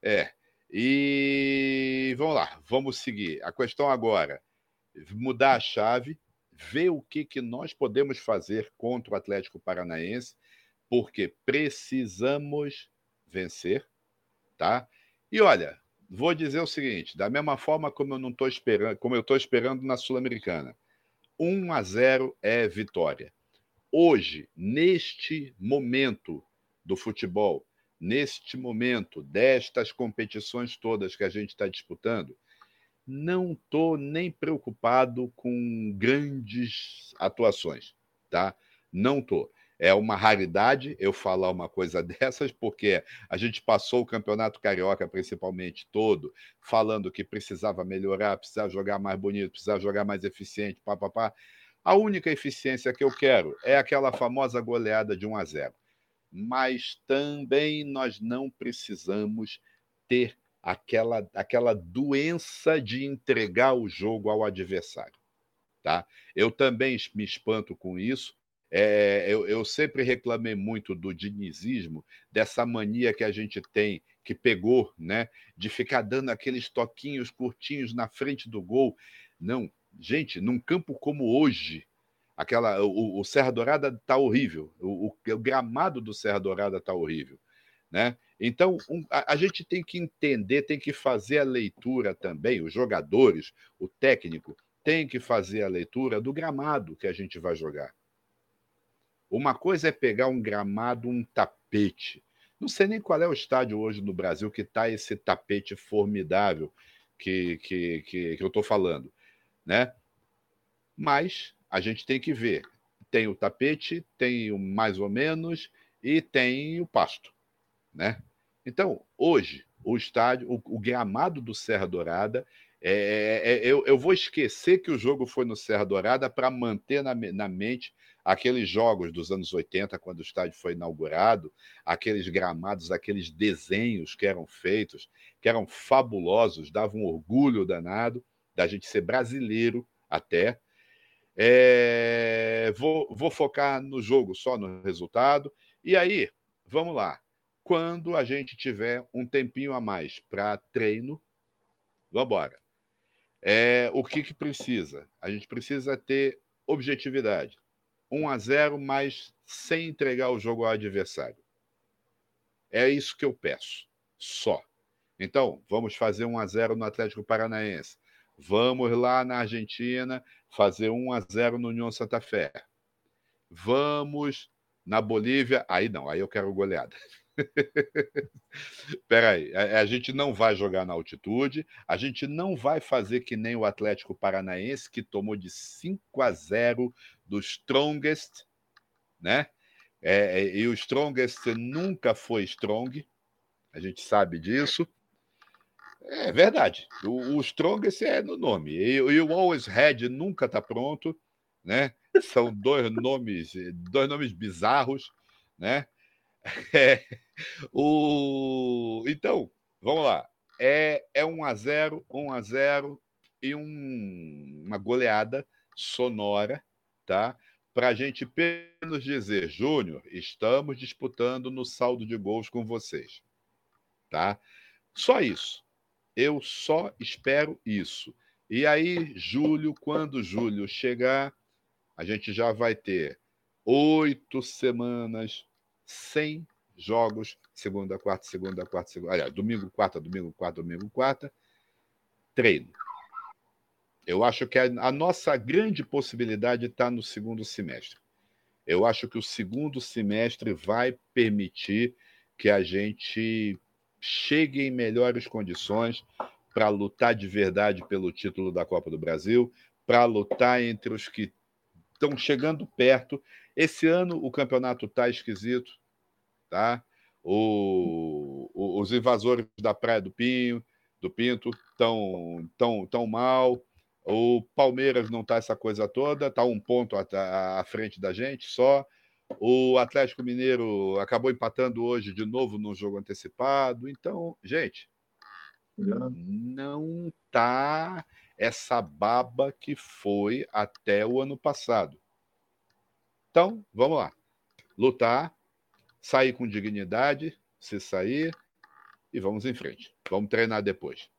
É. E vamos lá, vamos seguir. A questão agora: mudar a chave, ver o que, que nós podemos fazer contra o Atlético Paranaense porque precisamos vencer, tá? E olha, vou dizer o seguinte, da mesma forma como eu não estou esperando, como eu estou esperando na Sul-Americana, 1 a 0 é vitória. Hoje, neste momento do futebol, neste momento destas competições todas que a gente está disputando, não estou nem preocupado com grandes atuações, tá? Não estou. É uma raridade eu falar uma coisa (laughs) dessas, porque a gente passou o Campeonato Carioca, principalmente todo, falando que precisava melhorar, precisava jogar mais bonito, precisava jogar mais eficiente, papapá. A única eficiência que eu quero é aquela famosa goleada de 1 a 0. Mas também nós não precisamos ter aquela, aquela doença de entregar o jogo ao adversário. Tá? Eu também me espanto com isso É, eu, eu, sempre reclamei muito do dinizismo, dessa mania que a gente tem, que pegou, né, de ficar dando aqueles toquinhos curtinhos na frente do gol. Não, gente, num campo como hoje, aquela o, o Serra Dourada está horrível, o, o, o, gramado do Serra Dourada está horrível, né? Então um, a, a, gente tem que entender, tem que fazer a leitura também, os jogadores, o técnico tem que fazer a leitura do gramado que a gente vai jogar. Uma coisa é pegar um gramado, um tapete. Não sei nem qual é o estádio hoje no Brasil que está esse tapete formidável que, que, que, que eu estou falando, né? Mas a gente tem que ver. Tem o tapete, tem o mais ou menos e tem o pasto, né? Então, hoje, o estádio, o, o gramado do Serra Dourada, é, é, é, eu, eu, vou esquecer que o jogo foi no Serra Dourada para manter na, na mente aqueles jogos dos anos 80, quando o estádio foi inaugurado, aqueles gramados, aqueles desenhos que eram feitos, que eram fabulosos, davam um orgulho danado da gente ser brasileiro até. É, vou, vou focar no jogo, só no resultado. E aí, vamos lá. Quando a gente tiver um tempinho a mais para treino, vamos embora. É, o que, que precisa? A gente precisa ter objetividade. 1 a 0, mas sem entregar o jogo ao adversário. É isso que eu peço, só. Então, vamos fazer 1 a 0 no Atlético Paranaense. Vamos lá na Argentina fazer 1 a 0 no União Santa Fé. Vamos na Bolívia. Aí não, aí eu quero goleada. (laughs) Peraí, a, a gente não vai jogar na altitude, a gente não vai fazer que nem o Atlético Paranaense, que tomou de 5 a 0 do Strongest, né? É, é, e o Strongest nunca foi strong, a gente sabe disso. É verdade, o, o Strongest é no nome, e, e o Always Red nunca está pronto, né? São dois nomes, dois nomes bizarros, né? (laughs) É, o... Então, vamos lá. É, é 1 a 0 1 a 0 e um, uma goleada sonora, tá? Para a gente apenas dizer, Júnior, estamos disputando no saldo de gols com vocês, tá? Só isso. Eu só espero isso. E aí, Júlio, quando Júlio chegar, a gente já vai ter oito semanas 100 jogos, segunda, quarta, segunda, quarta, segunda. Aliás, domingo, quarta, domingo, quarta, domingo, quarta. Treino. Eu acho que a, a nossa grande possibilidade está no segundo semestre. Eu acho que o segundo semestre vai permitir que a gente chegue em melhores condições para lutar de verdade pelo título da Copa do Brasil, para lutar entre os que estão chegando perto esse ano o campeonato está esquisito, tá? O, o, os invasores da Praia do Pinho, do Pinto, estão tão, tão mal. O Palmeiras não está essa coisa toda, está um ponto à, à frente da gente só. O Atlético Mineiro acabou empatando hoje de novo no jogo antecipado. Então, gente, não tá essa baba que foi até o ano passado. Então, vamos lá. Lutar, sair com dignidade, se sair, e vamos em frente. Vamos treinar depois.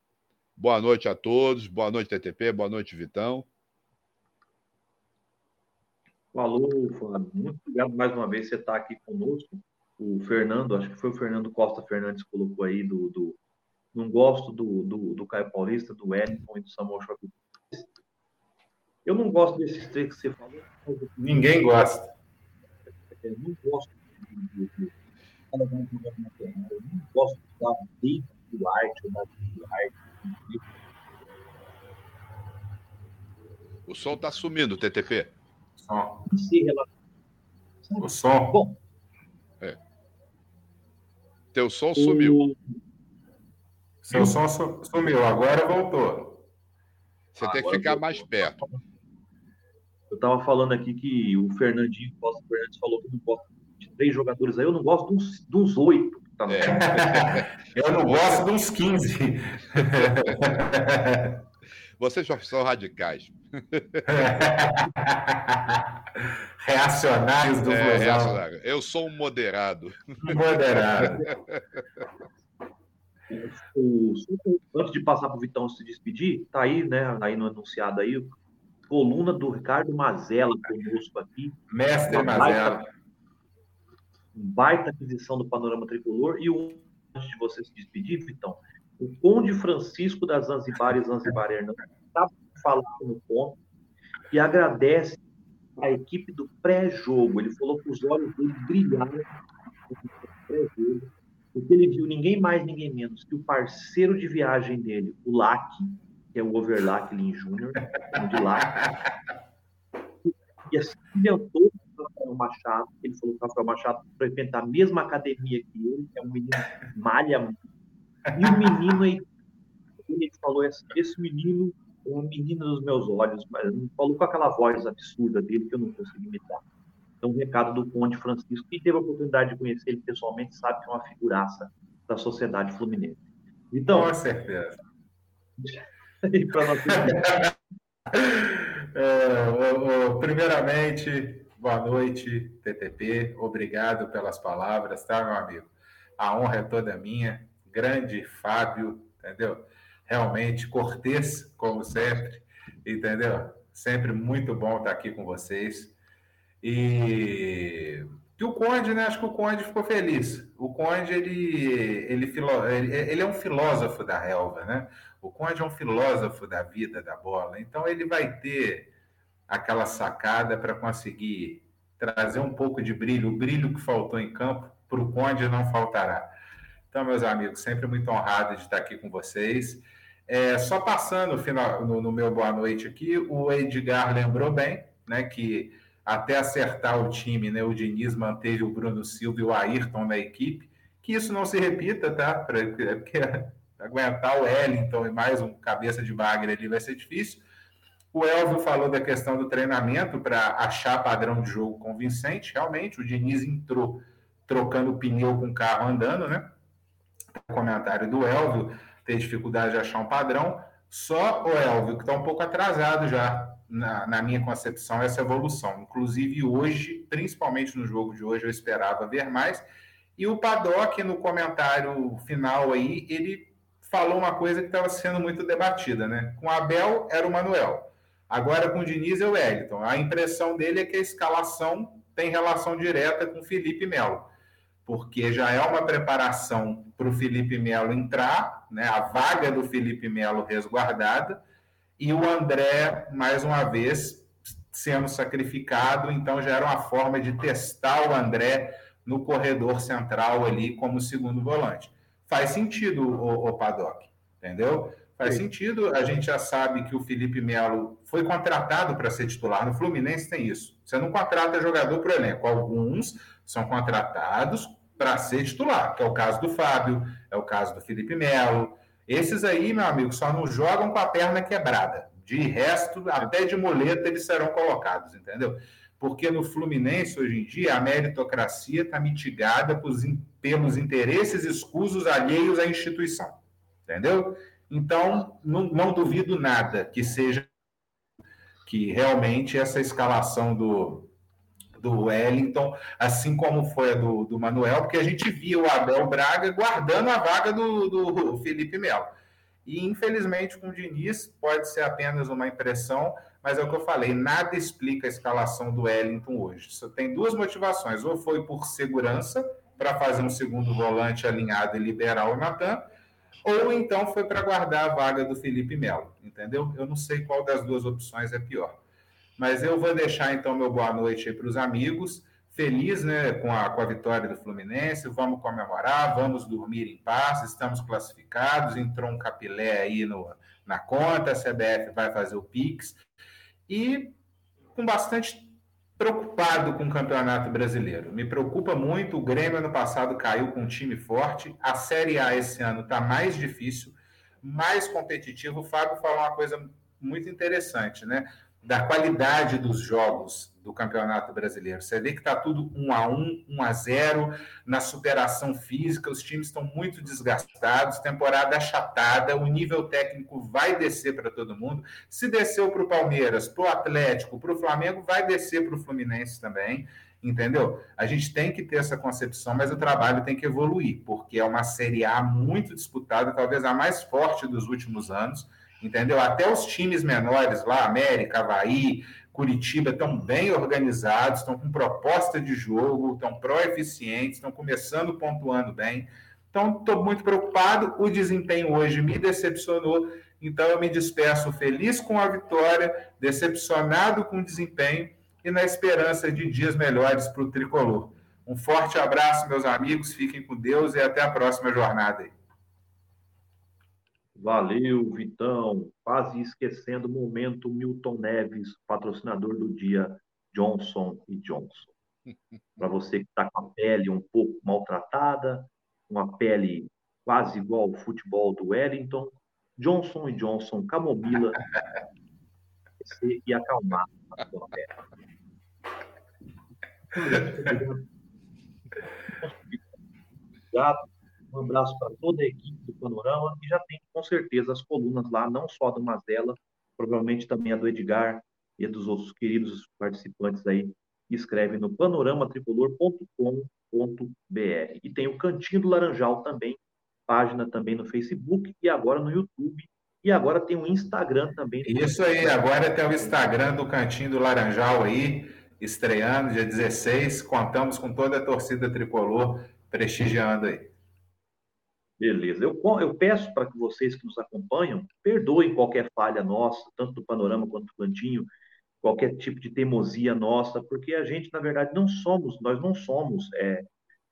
Boa noite a todos, boa noite, TTP, boa noite, Vitão. Falou, Fábio. Muito obrigado mais uma vez você estar aqui conosco. O Fernando, acho que foi o Fernando Costa Fernandes colocou aí do. do não gosto do, do, do Caio Paulista, do Wellington e do Samuel Xavier. Eu não gosto desses três que você falou. Ninguém gosta. Eu não gosto de, de, de, eu não gosto da dica do arte, da do arte. O som está sumindo, TTP. Som. O som. Bom. É. Teu som sumiu. Seu som sumiu, agora voltou. Você ah, tem que ficar mais perto. Eu estava falando aqui que o Fernandinho Costa Fernandes falou que não gosta de três jogadores aí, eu não gosto dos, dos oito. Tá é. (laughs) eu não gosto dos 15. (laughs) Vocês são radicais. (laughs) Reacionários do é, reacionário. Eu sou um moderado. Moderado. O, antes de passar para o Vitão se despedir, tá aí, né? Aí no anunciado aí, coluna do Ricardo Mazella conosco aqui. Mestre Mazella. Baita, baita aquisição do Panorama Tricolor. E um, antes de você se despedir, Vitão, o Conde Francisco da Zanzibar e Zanzibar Hernandes está falando no ponto e agradece a equipe do pré-jogo. Ele falou que os olhos dele brilharam pré-jogo porque ele viu ninguém mais, ninguém menos que o parceiro de viagem dele, o Lac, que é o Overlack Lin Jr., de Lac, e assim inventou o Rafael Machado. Ele falou que o Rafael Machado frequenta a mesma academia que ele, é um menino malha. E o menino aí, ele falou: esse, esse menino é um menino dos meus olhos, mas falou com aquela voz absurda dele que eu não consigo imitar. Então, um recado do Conde Francisco, que teve a oportunidade de conhecer ele pessoalmente, sabe que é uma figuraça da sociedade fluminense. Então, Com certeza. E para nós... é, primeiramente, boa noite, TTP. Obrigado pelas palavras, tá, meu amigo? A honra é toda minha. Grande Fábio, entendeu? Realmente cortês, como sempre, entendeu? Sempre muito bom estar aqui com vocês. E, o Conde, né? Acho que o Conde ficou feliz. O Conde, ele, ele, ele é um filósofo da relva, né? O Conde é um filósofo da vida, da bola. Então, ele vai ter aquela sacada para conseguir trazer um pouco de brilho. O brilho que faltou em campo, para o Conde não faltará. Então, meus amigos, sempre muito honrado de estar aqui com vocês. É, só passando final, no, no meu boa noite aqui, o Edgar lembrou bem né, que até acertar o time, né? O Diniz manteve o Bruno Silva e o Ayrton na equipe. Que isso não se repita, tá? Porque aguentar o Wellington e mais um cabeça de bagre ali vai ser difícil. O Elvio falou da questão do treinamento para achar padrão de jogo convincente. Realmente, o Diniz entrou trocando pneu com o carro andando, né? O comentário do Elvio, ter dificuldade de achar um padrão. Só o Elvio, que está um pouco atrasado já na, na, minha concepção, essa evolução. Inclusive, hoje, principalmente no jogo de hoje, eu esperava ver mais. E o Paddock, no comentário final aí, ele falou uma coisa que estava sendo muito debatida, né? Com Abel era o Manuel. Agora com Diniz é o Wellington. A impressão dele é que a escalação tem relação direta com Felipe Melo, porque já é uma preparação para o Felipe Melo entrar, né? A vaga do Felipe Melo resguardada e o André, mais uma vez, sendo sacrificado, então já era uma forma de testar o André no corredor central ali como segundo volante. Faz sentido o, o Paddock, entendeu? Faz Sim. sentido, a gente já sabe que o Felipe Melo foi contratado para ser titular. No Fluminense tem isso. Você não contrata jogador para o elenco. Alguns são contratados para ser titular, que é o caso do Fábio, é o caso do Felipe Melo, esses aí, meu amigo, só não jogam com a perna quebrada. De resto, até de muleta eles serão colocados, entendeu? Porque no Fluminense, hoje em dia, a meritocracia está mitigada pelos interesses escusos alheios à instituição, entendeu? Então, não, não duvido nada que seja que realmente essa escalação do, do Wellington, assim como foi a do, do Manuel, porque a gente via o Abel Braga guardando a vaga do, do Felipe Melo. E infelizmente com o Diniz pode ser apenas uma impressão, mas é o que eu falei, nada explica a escalação do Wellington hoje. Só tem duas motivações, ou foi por segurança, para fazer um segundo volante alinhado e liberar o Natan, ou então foi para guardar a vaga do Felipe Melo, entendeu? Eu não sei qual das duas opções é pior. Mas eu vou deixar então meu boa noite para os amigos. Feliz né, com, a, com a vitória do Fluminense, vamos comemorar, vamos dormir em paz, estamos classificados, entrou um capilé aí no, na conta, a CBF vai fazer o Pix. E com bastante preocupado com o Campeonato Brasileiro. Me preocupa muito, o Grêmio ano passado caiu com um time forte, a Série A esse ano está mais difícil, mais competitivo. O Fábio falou uma coisa muito interessante, né? Da qualidade dos jogos do Campeonato Brasileiro. Você vê que está tudo 1 a 1 1 a 0 na superação física, os times estão muito desgastados, temporada achatada, o nível técnico vai descer para todo mundo. Se desceu para o Palmeiras, para o Atlético, para o Flamengo, vai descer para o Fluminense também. Entendeu? A gente tem que ter essa concepção, mas o trabalho tem que evoluir, porque é uma Série A muito disputada, talvez a mais forte dos últimos anos entendeu? Até os times menores lá, América, Havaí, Curitiba, estão bem organizados, estão com proposta de jogo, estão pró-eficientes, estão começando pontuando bem. Então, estou muito preocupado. O desempenho hoje me decepcionou. Então, eu me despeço feliz com a vitória, decepcionado com o desempenho e na esperança de dias melhores para o tricolor. Um forte abraço, meus amigos. Fiquem com Deus e até a próxima jornada. Valeu, Vitão. Quase esquecendo o momento Milton Neves, patrocinador do dia Johnson e Johnson. (laughs) Para você que está com a pele um pouco maltratada, uma pele quase igual ao futebol do Wellington, Johnson e Johnson Camomila (laughs) e acalmar a sua pele. Obrigado. (laughs) Um abraço para toda a equipe do Panorama e já tem com certeza as colunas lá, não só do Mazela, provavelmente também a do Edgar e dos outros queridos participantes aí que escrevem no panoramatricolor.com.br. E tem o Cantinho do Laranjal também, página também no Facebook e agora no YouTube. E agora tem o Instagram também. Isso aí, agora tem o Instagram do Cantinho do Laranjal aí, estreando dia 16. Contamos com toda a torcida tricolor prestigiando aí. Beleza. Eu, eu peço para que vocês que nos acompanham perdoem qualquer falha nossa, tanto do panorama quanto do cantinho, qualquer tipo de teimosia nossa, porque a gente, na verdade, não somos, nós não somos é,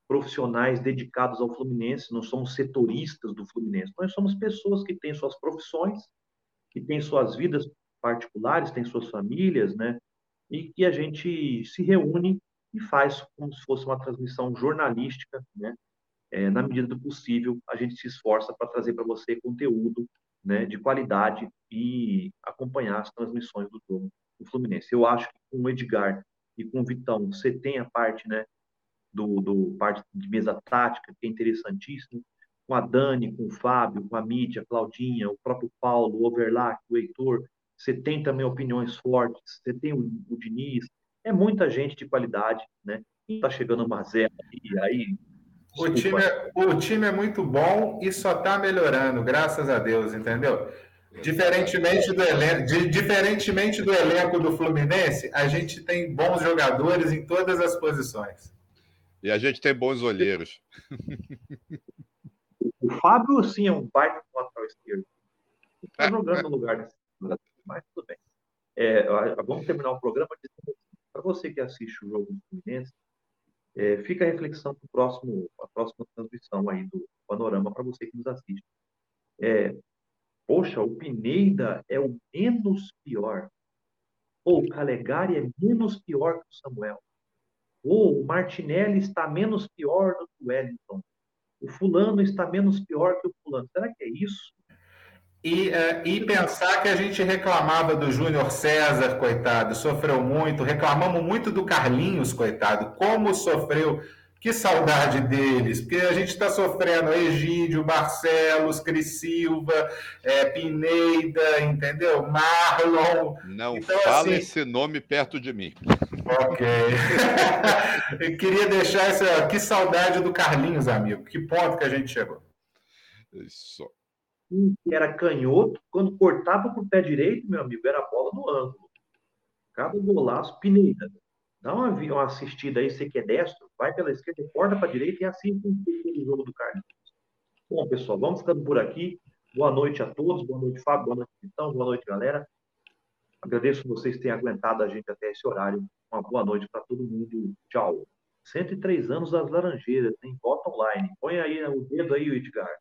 profissionais dedicados ao Fluminense, não somos setoristas do Fluminense, nós somos pessoas que têm suas profissões, que têm suas vidas particulares, têm suas famílias, né? E que a gente se reúne e faz como se fosse uma transmissão jornalística, né? É, na medida do possível, a gente se esforça para trazer para você conteúdo né, de qualidade e acompanhar as transmissões do jogo do Fluminense. Eu acho que com o Edgar e com o Vitão, você tem a parte, né, do, do parte de mesa tática, que é interessantíssimo, com a Dani, com o Fábio, com a Mídia, Claudinha, o próprio Paulo, o Overlack, o Heitor, você tem também opiniões fortes, você tem o, o Diniz, é muita gente de qualidade, né? Está chegando uma zero e aí o time, é, o time é muito bom e só está melhorando, graças a Deus, entendeu? Diferentemente do, elenco, diferentemente do elenco do Fluminense, a gente tem bons jogadores em todas as posições. E a gente tem bons olheiros. O Fábio, sim, é um baita lateral esquerdo. Está jogando no lugar desse mas tudo bem. É, vamos terminar o programa dizendo para você que assiste o jogo do Fluminense, é, fica a reflexão para próximo, a próxima transmissão aí do Panorama para você que nos assiste. É, poxa, o Pineda é o menos pior. Ou o Calegari é menos pior que o Samuel. Ou o Martinelli está menos pior do que o Wellington. O fulano está menos pior que o fulano. Será que é isso? E, uh, e pensar que a gente reclamava do Júnior César, coitado, sofreu muito, reclamamos muito do Carlinhos, coitado, como sofreu, que saudade deles, porque a gente está sofrendo Egídio, Barcelos, Cris Silva, é, Pineida, entendeu? Marlon. Não então, fala assim... esse nome perto de mim. Ok. (laughs) Eu queria deixar essa. Que saudade do Carlinhos, amigo. Que ponto que a gente chegou. Isso que era canhoto, quando cortava para o pé direito, meu amigo, era bola no ângulo. Cada golaço, Pineda. Dá uma, uma assistida aí, você que é destro, vai pela esquerda, corta para a direita e é com o jogo do Carlos. Bom, pessoal, vamos ficando por aqui. Boa noite a todos, boa noite, Fábio, boa noite, Vitão, boa noite, galera. Agradeço vocês terem aguentado a gente até esse horário. Uma boa noite para todo mundo. Tchau. 103 anos das Laranjeiras, tem Bota online. Põe aí o dedo aí, Edgar.